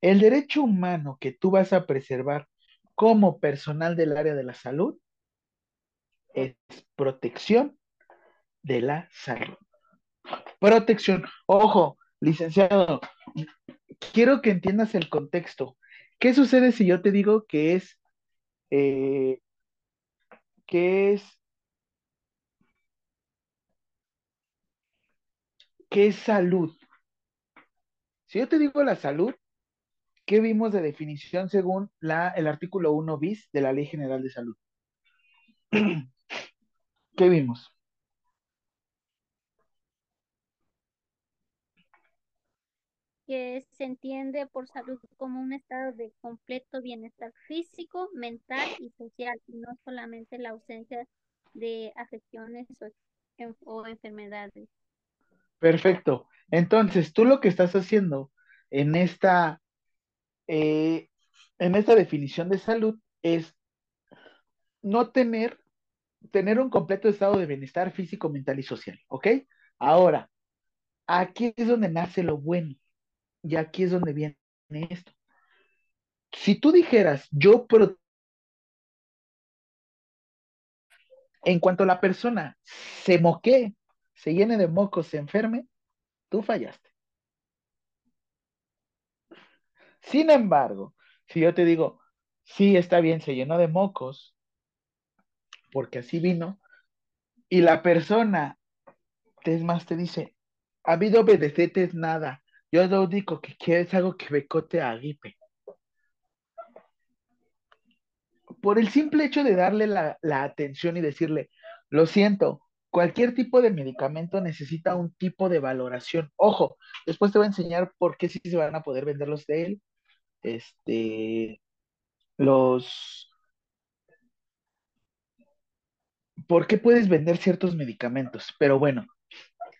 el derecho humano que tú vas a preservar como personal del área de la salud es protección de la salud. Protección. Ojo, licenciado, quiero que entiendas el contexto. ¿Qué sucede si yo te digo que es, eh, que es, que es salud? Si yo te digo la salud, ¿qué vimos de definición según la, el artículo 1 bis de la Ley General de Salud? ¿Qué vimos? Que se entiende por salud como un estado de completo bienestar físico, mental y social, y no solamente la ausencia de afecciones o, en- o enfermedades. Perfecto. Entonces, tú lo que estás haciendo en esta, eh, en esta definición de salud es no tener, tener un completo estado de bienestar físico, mental y social, ¿ok? Ahora, aquí es donde nace lo bueno y aquí es donde viene esto. Si tú dijeras, yo, en cuanto la persona se moquee, se llene de mocos, se enferme, tú fallaste. Sin embargo, si yo te digo, sí, está bien, se llenó de mocos, porque así vino, y la persona, es más, te dice, a mí no me nada, yo lo que es algo que me cote a gripe. Por el simple hecho de darle la, la atención y decirle, lo siento, cualquier tipo de medicamento necesita un tipo de valoración. Ojo, después te voy a enseñar por qué sí se van a poder vender los de él. Este, los, ¿por qué puedes vender ciertos medicamentos? Pero bueno,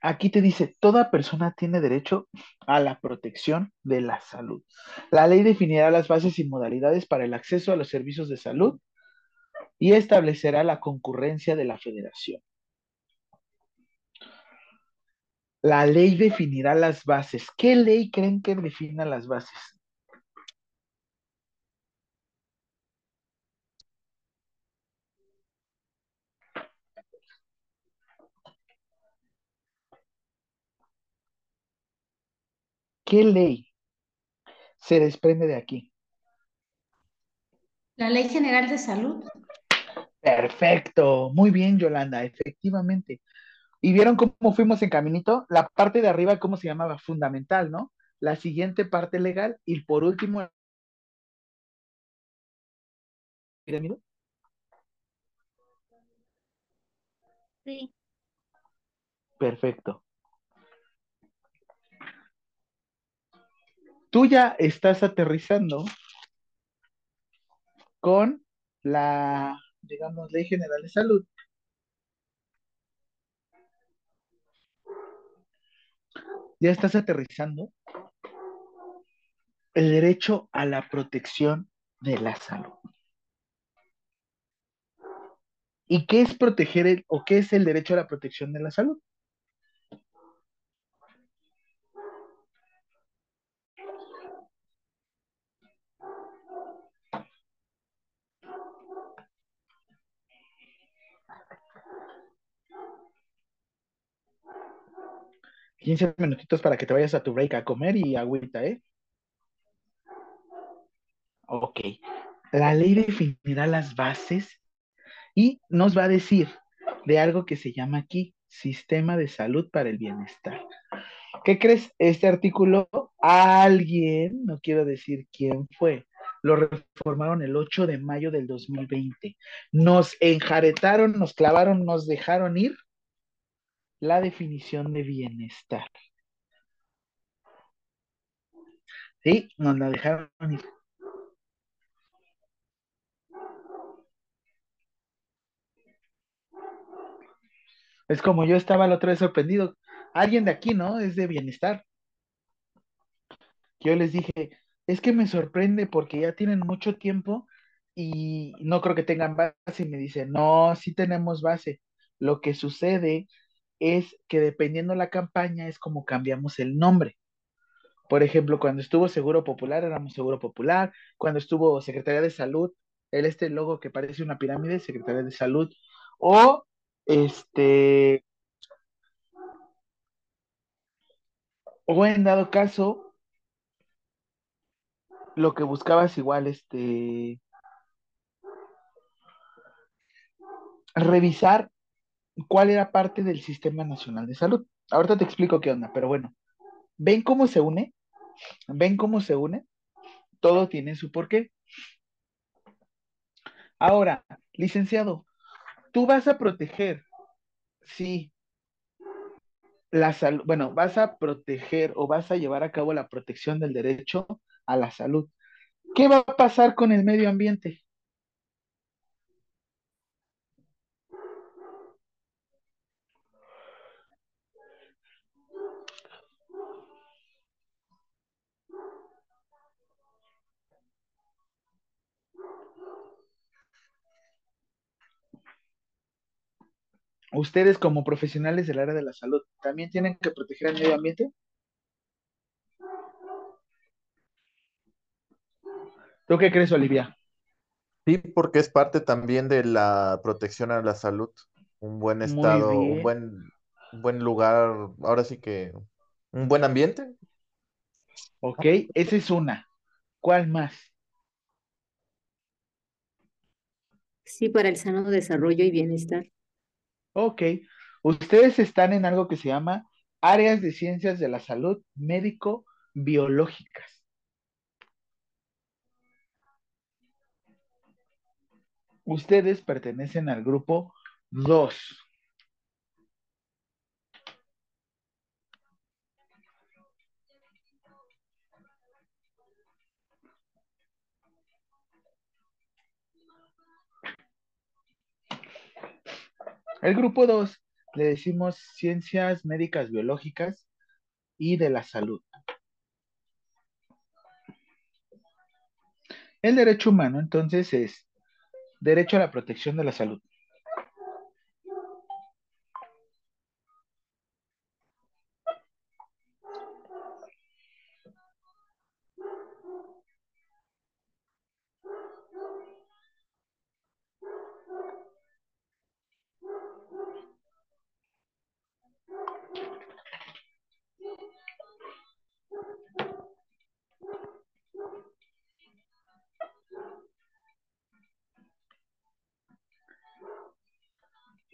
aquí te dice, toda persona tiene derecho a la protección de la salud. La ley definirá las bases y modalidades para el acceso a los servicios de salud y establecerá la concurrencia de la federación. La ley definirá las bases. ¿Qué ley creen que defina las bases? ¿Qué ley se desprende de aquí? La Ley General de Salud. Perfecto, muy bien, Yolanda, efectivamente. ¿Y vieron cómo fuimos en caminito? La parte de arriba, ¿cómo se llamaba? Fundamental, ¿no? La siguiente parte legal y por último... ¿Pirámide? Sí. Perfecto. Tú ya estás aterrizando con la, digamos, Ley General de Salud. Ya estás aterrizando el derecho a la protección de la salud. ¿Y qué es proteger el, o qué es el derecho a la protección de la salud? Quince minutitos para que te vayas a tu break a comer y agüita, ¿eh? Ok. La ley definirá las bases y nos va a decir de algo que se llama aquí Sistema de Salud para el Bienestar. ¿Qué crees? Este artículo, alguien, no quiero decir quién fue, lo reformaron el 8 de mayo del 2020. Nos enjaretaron, nos clavaron, nos dejaron ir la definición de bienestar. Sí, nos la dejaron. Es como yo estaba la otra vez sorprendido. Alguien de aquí, ¿no? Es de bienestar. Yo les dije, es que me sorprende porque ya tienen mucho tiempo y no creo que tengan base. Y me dice, no, sí tenemos base. Lo que sucede es que dependiendo la campaña es como cambiamos el nombre. Por ejemplo, cuando estuvo Seguro Popular, éramos Seguro Popular. Cuando estuvo Secretaría de Salud, el este logo que parece una pirámide, Secretaría de Salud. O este, o en dado caso, lo que buscabas igual, este, revisar cuál era parte del Sistema Nacional de Salud. Ahorita te explico qué onda, pero bueno, ¿ven cómo se une? ¿Ven cómo se une? Todo tiene su porqué. Ahora, licenciado, tú vas a proteger, sí, la salud, bueno, vas a proteger o vas a llevar a cabo la protección del derecho a la salud. ¿Qué va a pasar con el medio ambiente? Ustedes como profesionales del área de la salud, ¿también tienen que proteger el medio ambiente? ¿Tú qué crees, Olivia? Sí, porque es parte también de la protección a la salud. Un buen estado, un buen, un buen lugar, ahora sí que un buen ambiente. Ok, esa es una. ¿Cuál más? Sí, para el sano desarrollo y bienestar. Ok, ustedes están en algo que se llama áreas de ciencias de la salud médico-biológicas. Ustedes pertenecen al grupo 2. El grupo 2 le decimos ciencias médicas biológicas y de la salud. El derecho humano entonces es derecho a la protección de la salud.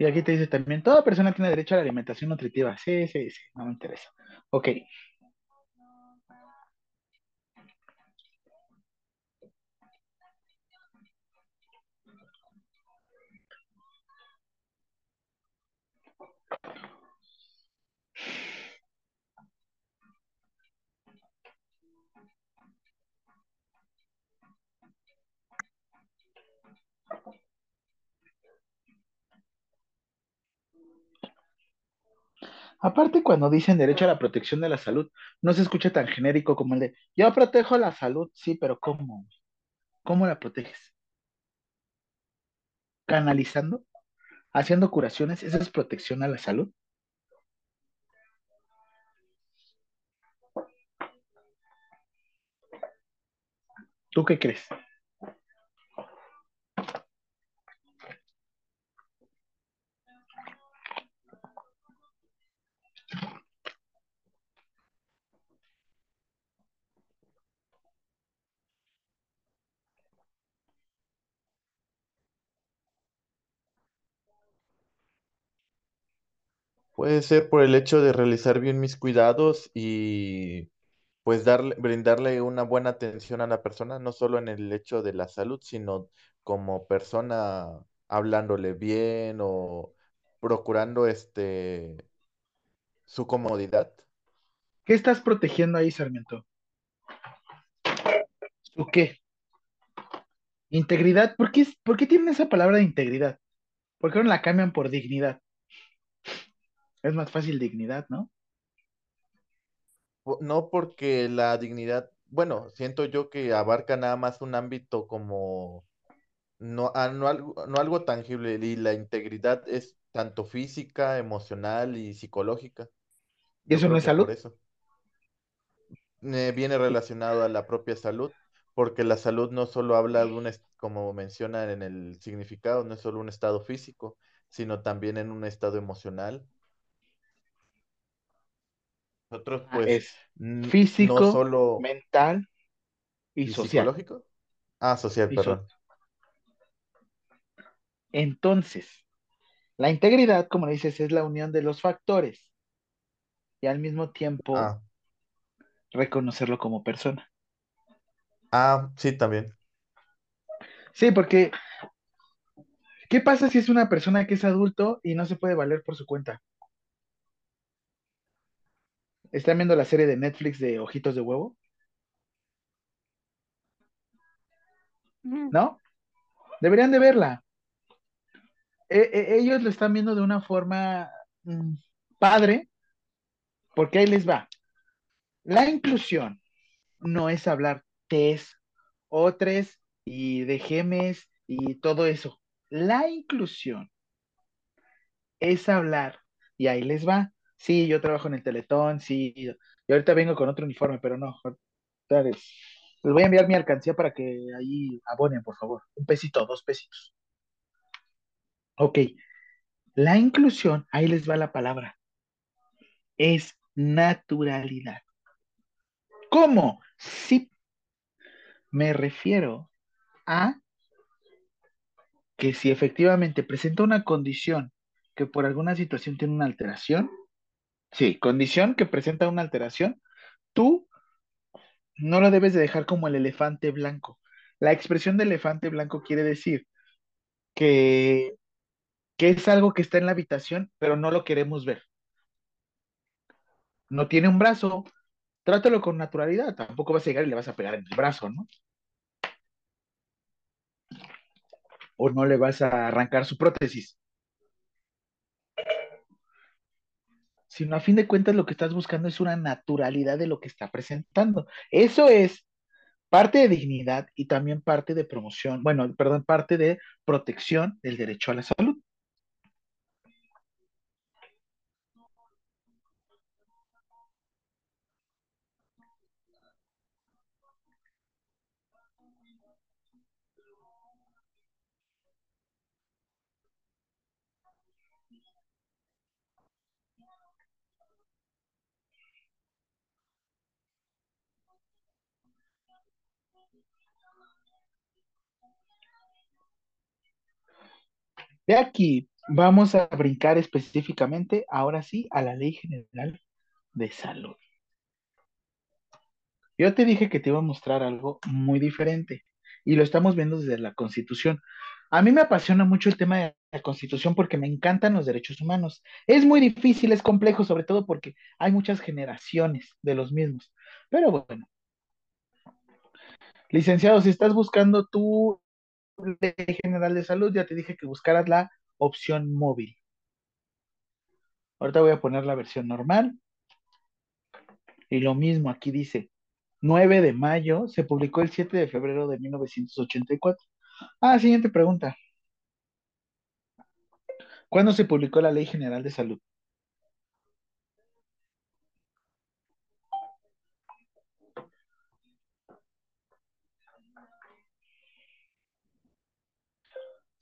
Aquí te dice también, toda persona tiene derecho a la alimentación nutritiva. Sí, sí, sí, no me interesa. Ok. Aparte, cuando dicen derecho a la protección de la salud, no se escucha tan genérico como el de yo protejo la salud, sí, pero ¿cómo? ¿Cómo la proteges? ¿Canalizando? ¿Haciendo curaciones? ¿Esa es protección a la salud? ¿Tú qué crees? Puede ser por el hecho de realizar bien mis cuidados y pues darle, brindarle una buena atención a la persona, no solo en el hecho de la salud, sino como persona hablándole bien o procurando este su comodidad. ¿Qué estás protegiendo ahí, Sarmiento? ¿Tú qué? Integridad. ¿Por qué, por qué tienen esa palabra de integridad? ¿Por qué no la cambian por dignidad? Es más fácil dignidad, ¿no? No porque la dignidad, bueno, siento yo que abarca nada más un ámbito como no, ah, no algo, no algo tangible y la integridad es tanto física, emocional y psicológica. ¿Y eso no es que por salud? eso eh, viene relacionado a la propia salud, porque la salud no solo habla de un, como menciona en el significado, no es solo un estado físico, sino también en un estado emocional. Nosotros, Ah, pues, es no físico, solo... mental y ¿Y social. psicológico? Ah, social, Y so- perdón. Entonces, la integridad, como dices, es la unión de los factores y al mismo tiempo Ah, reconocerlo como persona. ah, sí, también. Sí, porque ¿qué pasa si es una persona que es adulto y no se puede valer por su cuenta? ¿Están viendo la serie de Netflix de Ojitos de Huevo? Mm, ¿No? Deberían de verla. E- e- ellos lo están viendo de una forma mm, padre, porque ahí les va. La inclusión no es hablar tes, otres y de gemes y todo eso. La inclusión es hablar, y ahí les va. Sí, yo trabajo en el Teletón, sí, y ahorita vengo con otro uniforme, pero no. Les, les voy a enviar mi alcancía para que ahí abonen, por favor. Un pesito, dos pesitos. Ok, la inclusión, ahí les va la palabra, es naturalidad. ¿Cómo? Sí, me refiero a que si efectivamente presenta una condición que por alguna situación tiene una alteración, sí, condición que presenta una alteración, tú no lo debes de dejar como el elefante blanco. La expresión de elefante blanco quiere decir que, que es algo que está en la habitación, pero no lo queremos ver. No tiene un brazo, trátalo con naturalidad, tampoco vas a llegar y le vas a pegar en el brazo, ¿no? O no le vas a arrancar su prótesis. Sino a fin de cuentas lo que estás buscando es una naturalidad de lo que está presentando. Eso es parte de dignidad y también parte de promoción, bueno, perdón, parte de protección del derecho a la salud. De aquí Vamos a brincar específicamente, ahora sí, a la Ley General de Salud. Yo te dije que te iba a mostrar algo muy diferente y lo estamos viendo desde la Constitución. A mí me apasiona mucho el tema de la Constitución porque me encantan los derechos humanos. Es muy difícil, es complejo, sobre todo porque hay muchas generaciones de los mismos. Pero bueno. Licenciado, si estás buscando Ley General de Salud, ya te dije que buscaras la opción móvil. Ahorita voy a poner la versión normal. Y lo mismo, aquí dice 9 de mayo, se publicó el 7 de febrero de 1984. Ah, siguiente pregunta. ¿Cuándo se publicó la Ley General de Salud?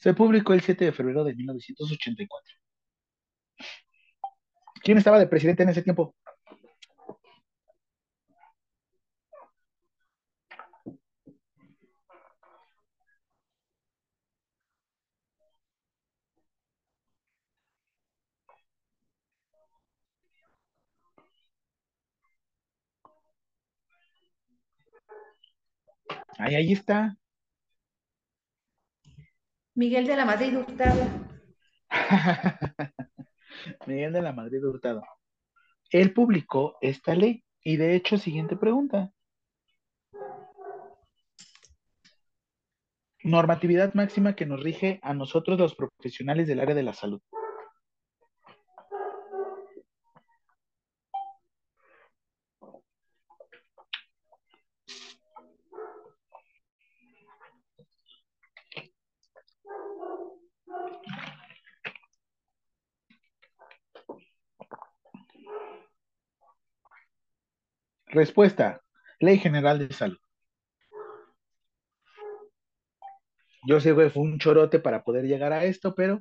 Se publicó el 7 de febrero de 1984. ¿Quién estaba de presidente en ese tiempo? Ahí, ahí está. Miguel de la Madrid Hurtado. Miguel de la Madrid Hurtado. Él publicó esta ley. Y de hecho, siguiente pregunta. Normatividad máxima que nos rige a nosotros los profesionales del área de la salud. Respuesta. Ley General de Salud. Yo sé que fue un chorote para poder llegar a esto, pero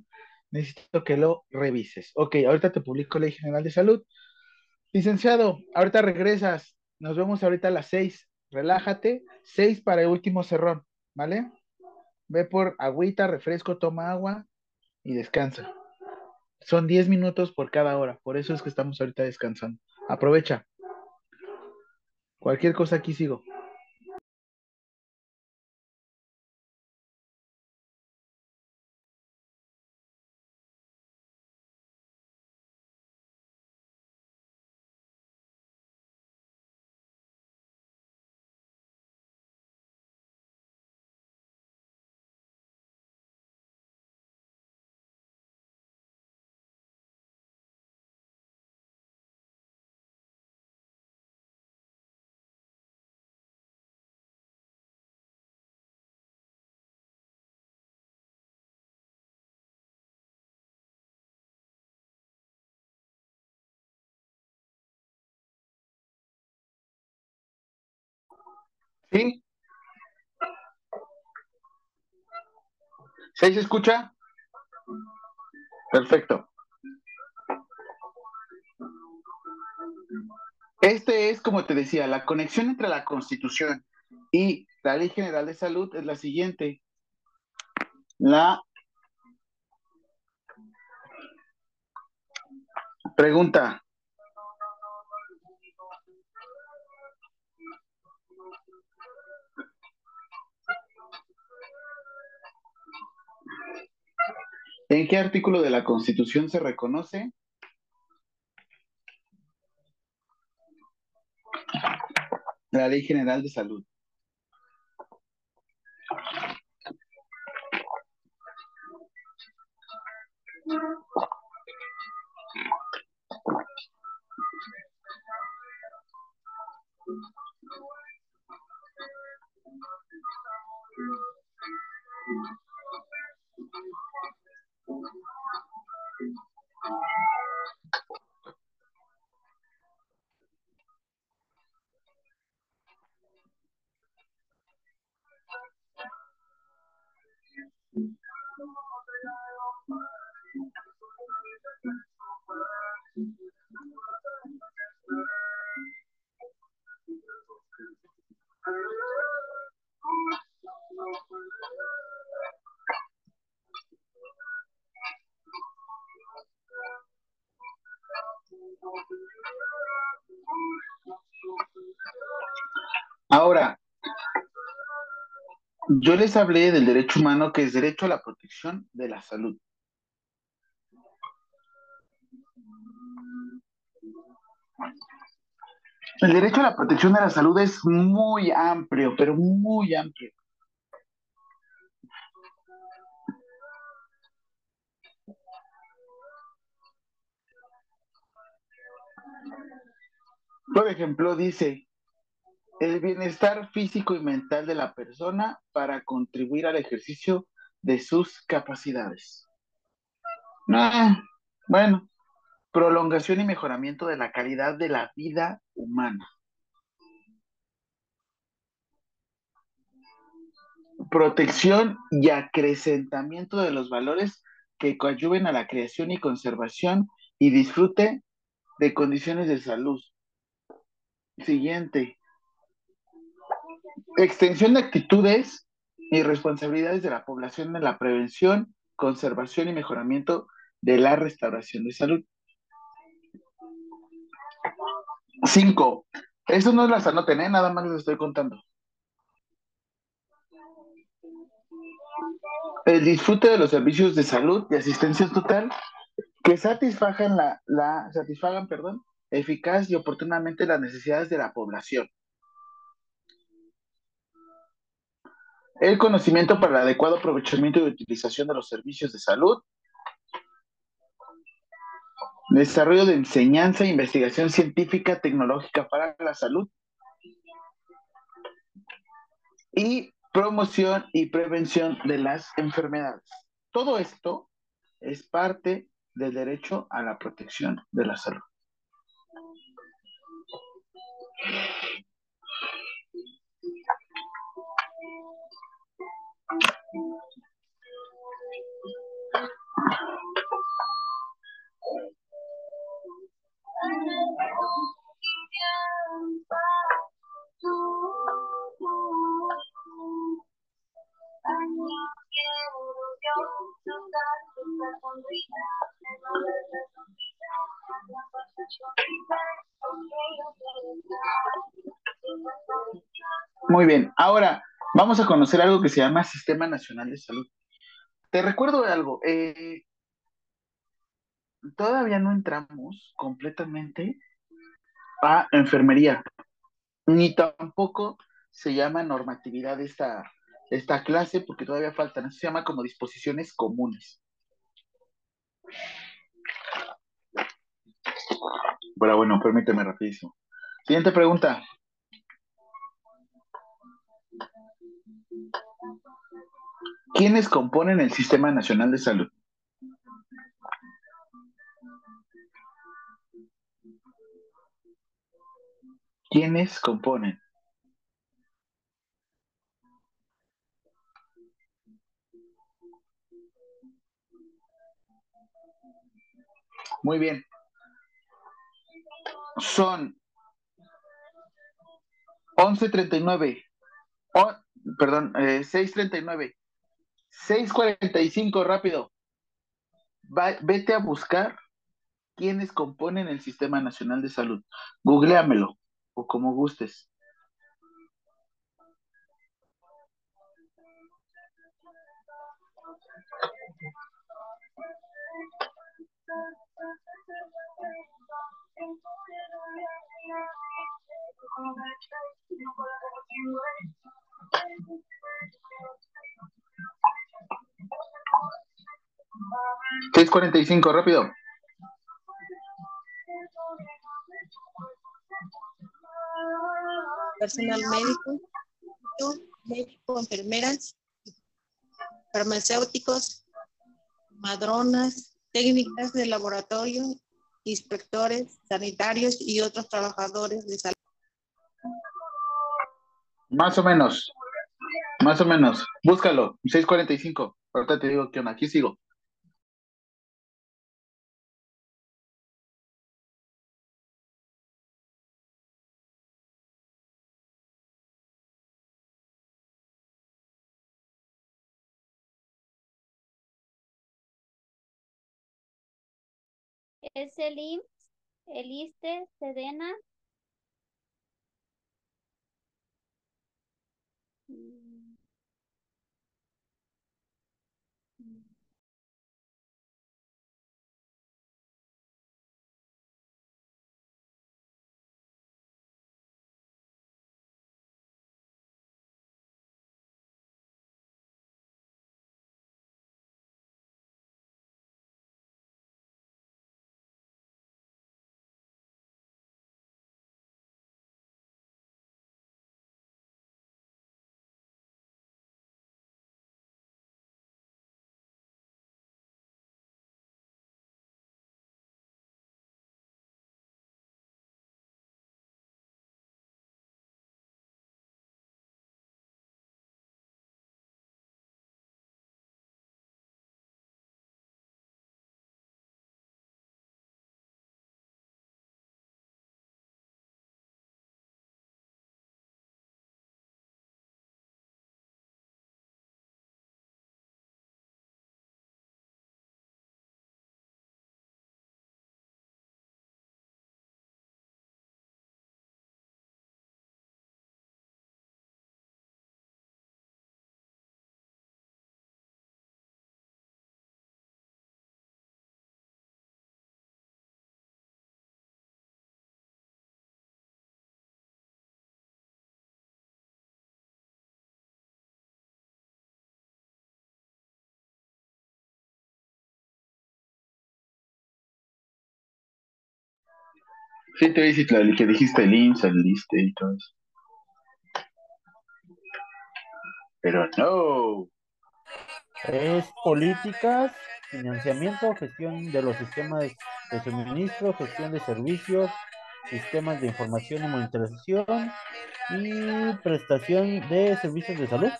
necesito que lo revises. Ok, ahorita te publico Ley General de Salud. Licenciado, ahorita regresas. Nos vemos ahorita a las seis. Relájate. Seis para el último cerrón, ¿vale? Ve por agüita, refresco, toma agua y descansa. Son diez minutos por cada hora. Por eso es que estamos ahorita descansando. Aprovecha. Cualquier cosa aquí sigo. ¿Sí? ¿Sí se escucha? Perfecto. Este es, como te decía, la conexión entre la Constitución y la Ley General de Salud es la siguiente. La pregunta. ¿En qué artículo de la Constitución se reconoce la Ley General de Salud? Yo les hablé del derecho humano que es derecho a la protección de la salud. El derecho a la protección de la salud es muy amplio, pero muy amplio. Por ejemplo, dice, el bienestar físico y mental de la persona para contribuir al ejercicio de sus capacidades. Ah, bueno, prolongación y mejoramiento de la calidad de la vida humana. Protección y acrecentamiento de los valores que coadyuven a la creación y conservación y disfrute de condiciones de salud. Siguiente. Extensión de actitudes y responsabilidades de la población en la prevención, conservación y mejoramiento de la restauración de salud. Cinco. Eso no las anoten, ¿eh? nada más les estoy contando. El disfrute de los servicios de salud y asistencia total que satisfagan la, la satisfagan, perdón, eficaz y oportunamente las necesidades de la población. El conocimiento para el adecuado aprovechamiento y utilización de los servicios de salud. Desarrollo de enseñanza e investigación científica tecnológica para la salud. Y promoción y prevención de las enfermedades. Todo esto es parte del derecho a la protección de la salud. Ahora vamos a conocer algo que se llama Sistema Nacional de Salud. Te recuerdo algo, eh, todavía no entramos completamente a enfermería, ni tampoco se llama normatividad esta, esta clase, porque todavía faltan, se llama como disposiciones comunes. Pero bueno, permíteme rapidísimo. Siguiente pregunta. ¿Quiénes componen el Sistema Nacional de Salud? ¿Quiénes componen? Muy bien. Son 11.39. Oh, perdón, eh, 6.39. 6.45, rápido. Va- vete a buscar quiénes componen el Sistema Nacional de Salud. Googleamelo o como gustes. Seis cuarenta y cinco, rápido. personal médico, médico, enfermeras, farmacéuticos, madronas, técnicas de laboratorio, inspectores sanitarios y otros trabajadores de salud. Más o menos. Más o menos. Búscalo. 645. Ahorita te digo que. Aquí sigo. Es el IMSS, el ISSSTE, SEDENA. Sí, te dice Tlali, que dijiste el IMSS, el ISSSTE y todo eso. Pero no. Es políticas, financiamiento, gestión de los sistemas de suministro, gestión de servicios, sistemas de información y monitorización y prestación de servicios de salud.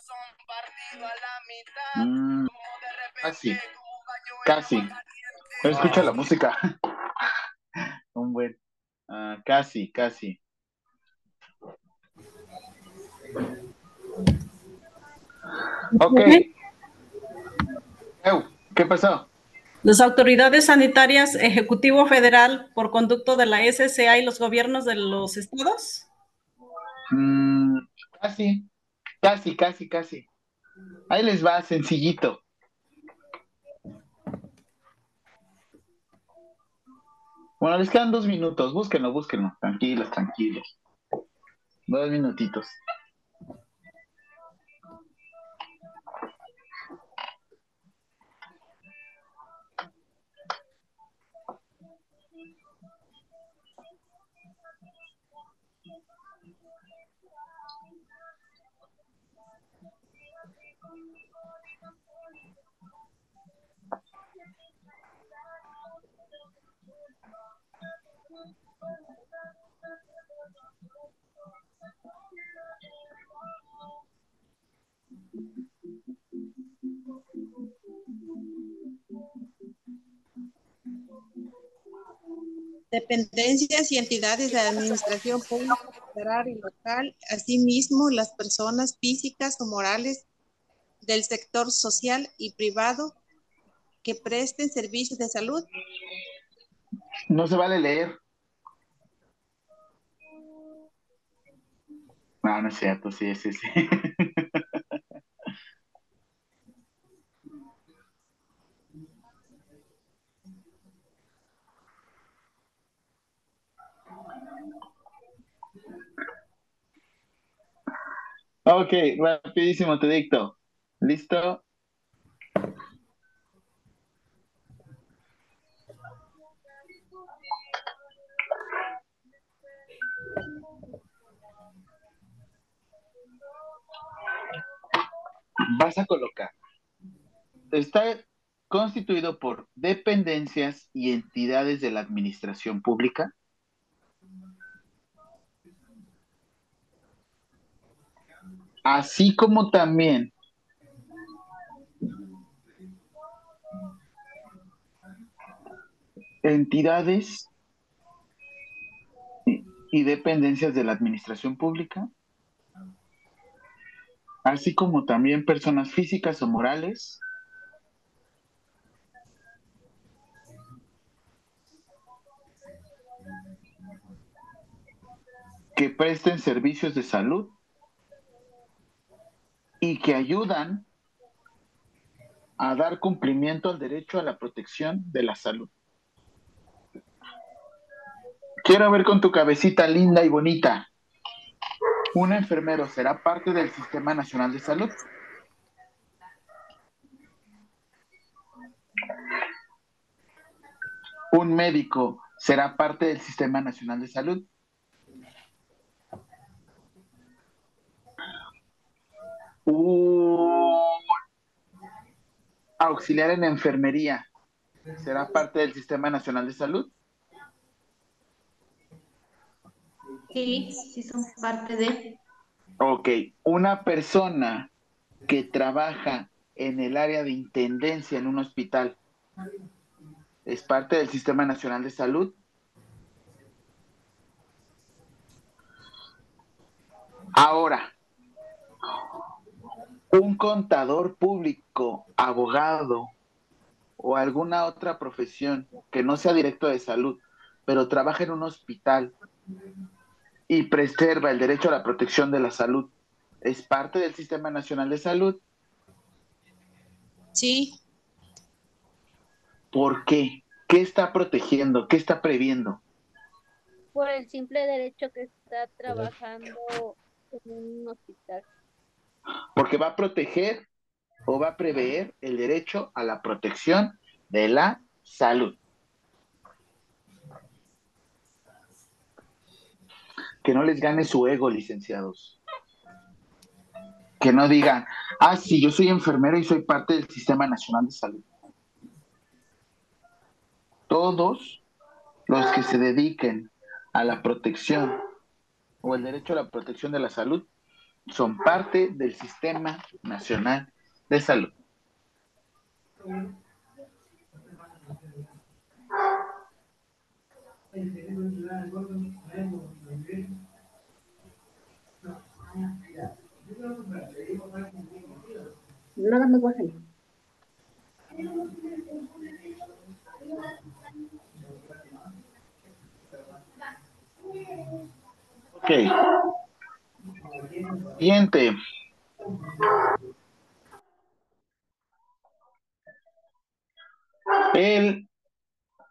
Mm, casi. Casi. Escucha la música. Un buen. Ah, casi, casi. Ok. ¿Qué pasó? Las autoridades sanitarias, Ejecutivo Federal, por conducto de la SCA y los gobiernos de los estados. Mm, casi, casi, casi, casi. Ahí les va, sencillito. Bueno, les quedan dos minutos. Búsquenlo, búsquenlo. Tranquilos, tranquilos. Dos minutitos. Dependencias y entidades de administración pública federal y local, asimismo las personas físicas o morales del sector social y privado que presten servicios de salud. No se vale leer. No, no es cierto, sí, sí, sí. Ok, rapidísimo te dicto. ¿Listo? Vas a colocar. Está constituido por dependencias y entidades de la administración pública. Así como también entidades y- dependencias de la administración pública, así como también personas físicas o morales que presten servicios de salud y que ayudan a dar cumplimiento al derecho a la protección de la salud. Quiero ver con tu cabecita linda y bonita. ¿Un enfermero será parte del Sistema Nacional de Salud? ¿Un médico será parte del Sistema Nacional de Salud? ¿Un auxiliar en enfermería será parte del Sistema Nacional de Salud? Sí, sí son parte de. Ok, una persona que trabaja en el área de intendencia en un hospital es parte del Sistema Nacional de Salud. Ahora, un contador público, abogado o alguna otra profesión que no sea directo de salud, pero trabaja en un hospital y preserva el derecho a la protección de la salud, ¿es parte del Sistema Nacional de Salud? Sí, ¿Por qué? ¿Qué está protegiendo? ¿Qué está previendo? Por el simple derecho que está trabajando en un hospital. Porque va a proteger o va a prever el derecho a la protección de la salud. Que no les gane su ego, licenciados. Que no digan, ah, sí, yo soy enfermero y soy parte del Sistema Nacional de Salud. Todos los que se dediquen a la protección o el derecho a la protección de la salud son parte del Sistema Nacional de Salud. Nada. Siguiente. El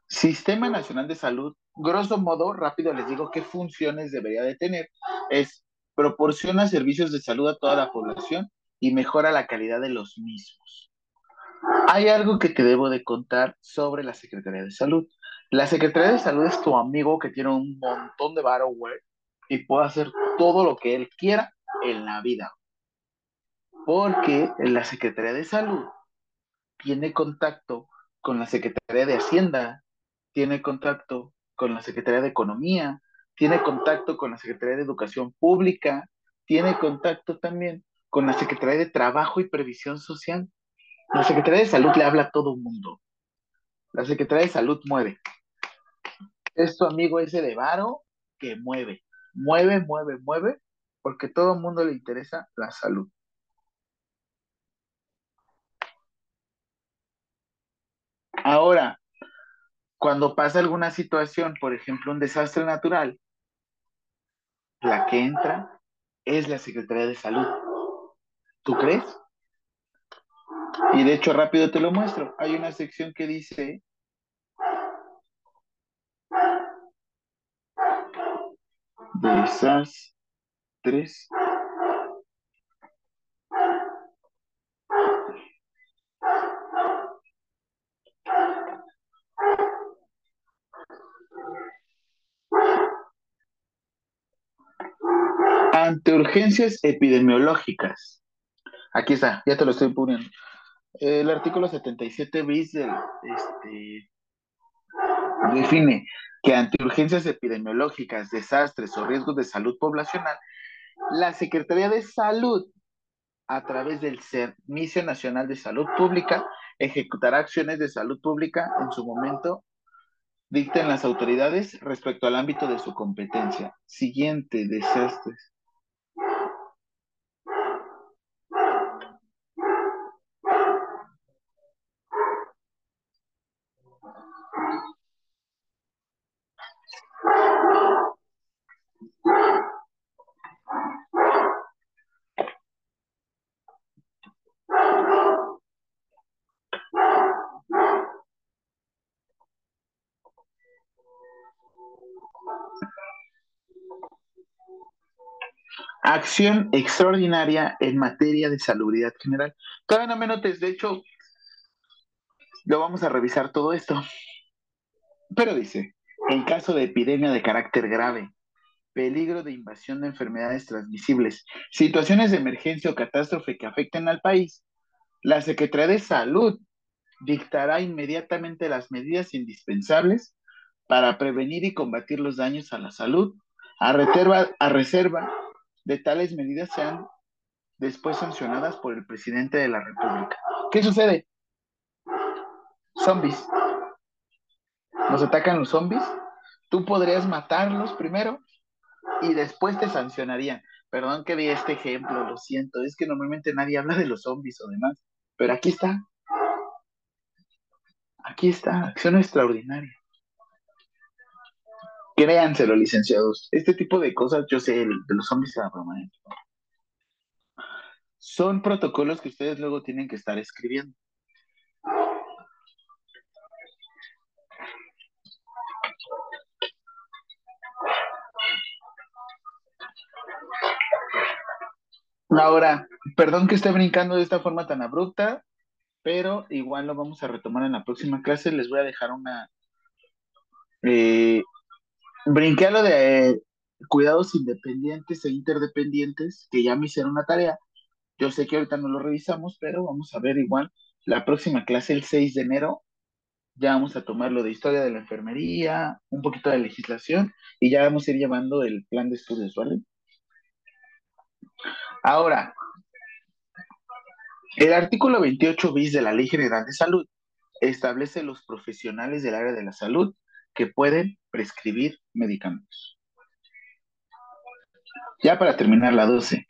Sistema Nacional de Salud, grosso modo, rápido les digo qué funciones debería de tener. Es proporciona servicios de salud a toda la población y mejora la calidad de los mismos. Hay algo que te debo de contar sobre la Secretaría de Salud. La Secretaría de Salud es tu amigo que tiene un montón de varo, y puede hacer todo lo que él quiera en la vida. Porque la Secretaría de Salud tiene contacto con la Secretaría de Hacienda, tiene contacto con la Secretaría de Economía, tiene contacto con la Secretaría de Educación Pública, tiene contacto también con la Secretaría de Trabajo y Previsión Social. La Secretaría de Salud le habla a todo el mundo. La Secretaría de Salud mueve. Es amigo ese de varo que mueve, mueve, mueve, mueve, porque todo el mundo le interesa la salud. Ahora, cuando pasa alguna situación, por ejemplo, un desastre natural, la que entra es la Secretaría de Salud. ¿Tú crees? Y de hecho, rápido te lo muestro. Hay una sección que dice desastres ante urgencias epidemiológicas. Aquí está, ya te lo estoy poniendo. El artículo 77 bis del, este, define que ante urgencias epidemiológicas, desastres o riesgos de salud poblacional, la Secretaría de Salud, a través del Servicio Nacional de Salud Pública, ejecutará acciones de salud pública en su momento dicten las autoridades respecto al ámbito de su competencia. Siguiente, desastres. Acción extraordinaria en materia de salubridad general. Todavía no me notes, de hecho, lo vamos a revisar todo esto. Pero dice, en caso de epidemia de carácter grave, peligro de invasión de enfermedades transmisibles, situaciones de emergencia o catástrofe que afecten al país, la Secretaría de Salud dictará inmediatamente las medidas indispensables para prevenir y combatir los daños a la salud, a reserva, de tales medidas sean después sancionadas por el presidente de la República. ¿Qué sucede? Zombies. Nos atacan los zombies. Tú podrías matarlos primero y después te sancionarían. Perdón que di este ejemplo, lo siento. Es que normalmente nadie habla de los zombies o demás. Pero aquí está. Aquí está, acción extraordinaria. Créanselo, licenciados. Este tipo de cosas, yo sé, de los zombies a. ¿eh? Son protocolos que ustedes luego tienen que estar escribiendo. Ahora, perdón que esté brincando de esta forma tan abrupta, pero igual lo vamos a retomar en la próxima clase. Les voy a dejar una... Eh, brinqué a lo de cuidados independientes e interdependientes, que ya me hicieron una tarea. Yo sé que ahorita no lo revisamos, pero vamos a ver igual la próxima clase el 6 de enero. Ya vamos a tomar lo de historia de la enfermería, un poquito de legislación y ya vamos a ir llevando el plan de estudios, ¿vale? Ahora, el artículo 28 bis de la Ley General de Salud establece los profesionales del área de la salud que pueden prescribir medicamentos. Ya para terminar la 12.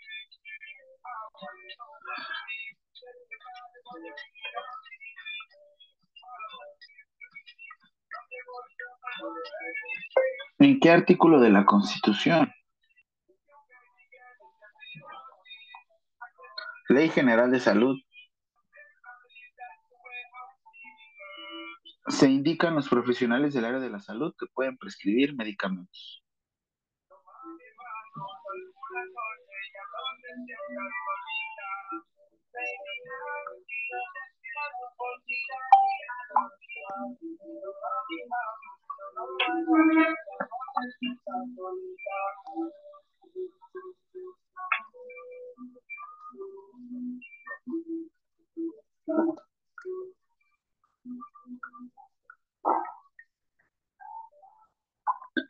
¿En qué artículo de la Constitución? Ley General de Salud. Se indican los profesionales del área de la salud que pueden prescribir medicamentos.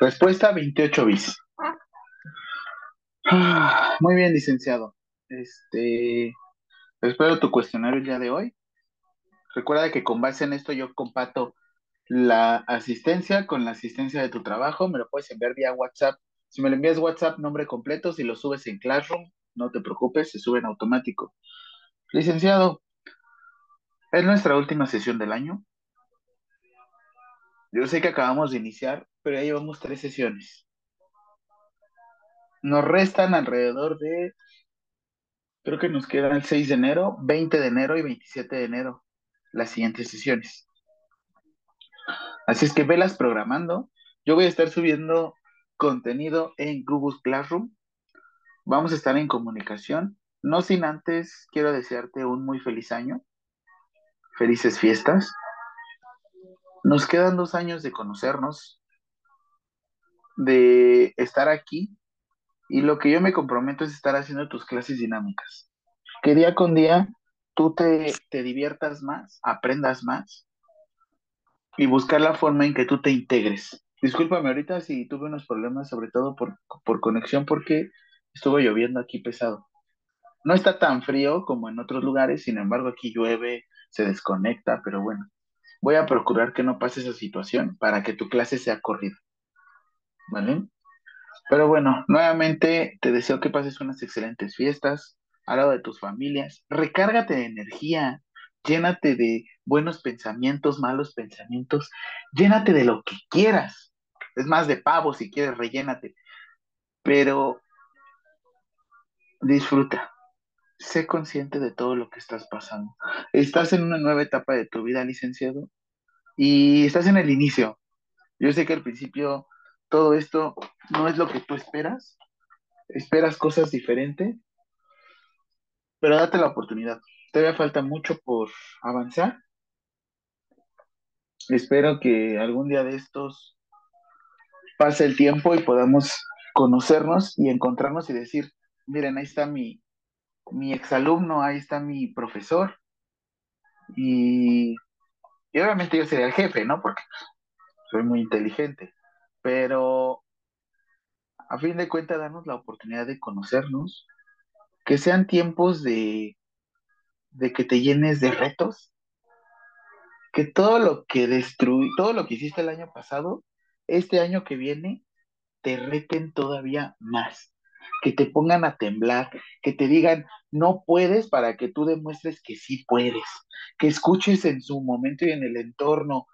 Respuesta 28 bis. Ah, Muy bien, licenciado. Este, espero tu cuestionario el día de hoy. Recuerda que con base en esto yo comparto la asistencia con la asistencia de tu trabajo. Me lo puedes enviar vía WhatsApp. Si me lo envías WhatsApp, nombre completo, si lo subes en Classroom, no te preocupes, se sube en automático. Licenciado, es nuestra última sesión del año. Yo sé que acabamos de iniciar, pero ya llevamos tres sesiones. Nos restan alrededor de, creo que nos quedan el 6 de enero, 20 de enero y 27 de enero, las siguientes sesiones. Así es que velas programando. Yo voy a estar subiendo contenido en Google Classroom. Vamos a estar en comunicación. No sin antes, quiero desearte un muy feliz año. Felices fiestas. Nos quedan dos años de conocernos, de estar aquí, y lo que yo me comprometo es estar haciendo tus clases dinámicas. Que día con día tú te, te diviertas más, aprendas más, y buscar la forma en que tú te integres. Discúlpame ahorita si tuve unos problemas, sobre todo por, por conexión, porque estuvo lloviendo aquí pesado. No está tan frío como en otros lugares, sin embargo aquí llueve, se desconecta, pero bueno, voy a procurar que no pase esa situación para que tu clase sea corrida. ¿Vale? Pero bueno, nuevamente te deseo que pases unas excelentes fiestas al lado de tus familias. Recárgate de energía, llénate de buenos pensamientos, malos pensamientos, llénate de lo que quieras. Es más de pavo si quieres, rellénate. Pero disfruta. Sé consciente de todo lo que estás pasando. Estás en una nueva etapa de tu vida, licenciado, y estás en el inicio. Yo sé que al principio todo esto no es lo que tú esperas. Esperas cosas diferentes, pero date la oportunidad. Todavía falta mucho por avanzar. Espero que algún día de estos pase el tiempo y podamos conocernos y encontrarnos y decir, miren, ahí está mi, mi exalumno, ahí está mi profesor. Y, y obviamente yo sería el jefe, ¿no? Porque soy muy inteligente. Pero a fin de cuentas, darnos la oportunidad de conocernos, que sean tiempos de, de que te llenes de retos, que todo lo que destruí, todo lo que hiciste el año pasado, este año que viene, te reten todavía más, que te pongan a temblar, que te digan, no puedes para que tú demuestres que sí puedes, que escuches en su momento y en el entorno,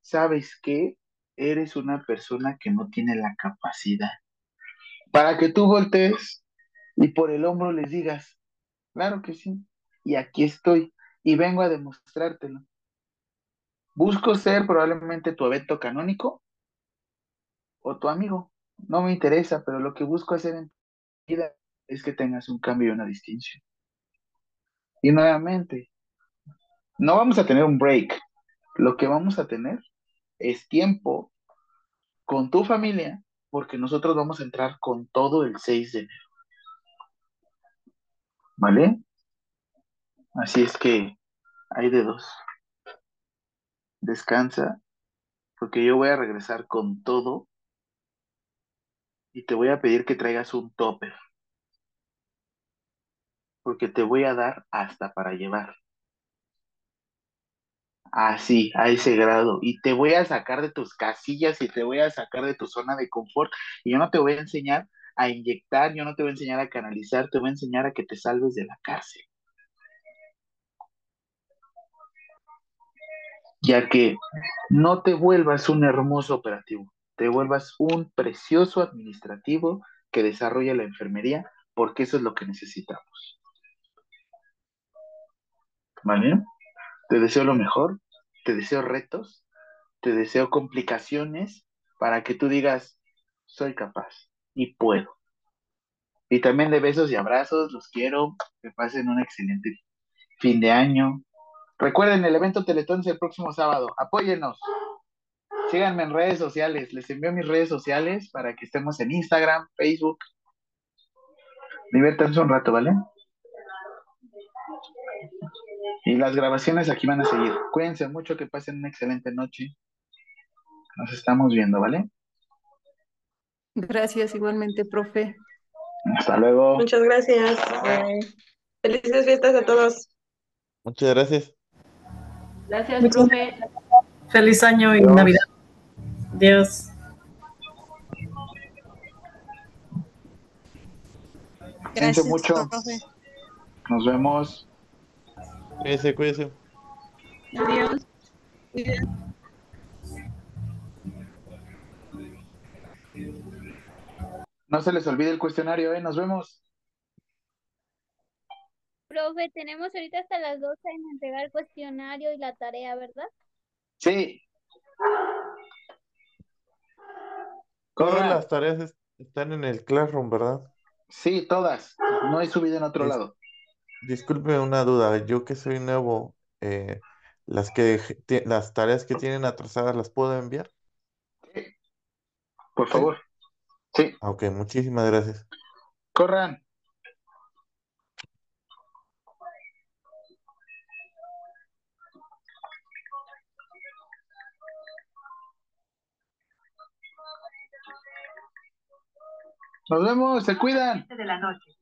¿sabes qué? Eres una persona que no tiene la capacidad. Para que tú voltees y por el hombro les digas, claro que sí, y aquí estoy, y vengo a demostrártelo. Busco ser probablemente tu evento canónico o tu amigo. No me interesa, pero lo que busco hacer en es que tengas un cambio y una distinción. Y nuevamente, no vamos a tener un break. Lo que vamos a tener es tiempo con tu familia, porque nosotros vamos a entrar con todo el 6 de enero. ¿Vale? Así es que hay de dos. Descansa, porque yo voy a regresar con todo y te voy a pedir que traigas un topper, porque te voy a dar hasta para llevar. Así, a ese grado. Y te voy a sacar de tus casillas y te voy a sacar de tu zona de confort. Y yo no te voy a enseñar a inyectar, yo no te voy a enseñar a canalizar, te voy a enseñar a que te salves de la cárcel. Ya que no te vuelvas un hermoso operativo, te vuelvas un precioso administrativo que desarrolla la enfermería, porque eso es lo que necesitamos. ¿Vale? Te deseo lo mejor, te deseo retos, te deseo complicaciones para que tú digas, soy capaz y puedo. Y también de besos y abrazos, los quiero, que pasen un excelente fin de año. Recuerden, el evento Teletón es el próximo sábado, apóyennos. Síganme en redes sociales, les envío mis redes sociales para que estemos en Instagram, Facebook. Diviértanse un rato, ¿vale? Y las grabaciones aquí van a seguir. Cuídense mucho, que pasen una excelente noche. Nos estamos viendo, ¿vale? Gracias igualmente, profe. Hasta luego. Muchas gracias. Felices fiestas a todos. Muchas gracias. Gracias, Muchas profe. Feliz año y Adiós. Navidad. Adiós. Cuídense Gracias, mucho. profe. Nos vemos. Cuídese, cuídese. Adiós. No se les olvide el cuestionario, ¿eh? Nos vemos. Profe, tenemos ahorita hasta las 12 en entregar el cuestionario y la tarea, ¿verdad? Sí. Todas las tareas es- están en el Classroom, ¿verdad? Sí, todas. No hay subida en otro Dis- lado. Disculpe una duda, yo que soy nuevo, eh, las que las tareas que tienen atrasadas las puedo enviar. Por favor. Sí. Ah, Ok, muchísimas gracias. Corran. Nos vemos, se cuidan. De la noche.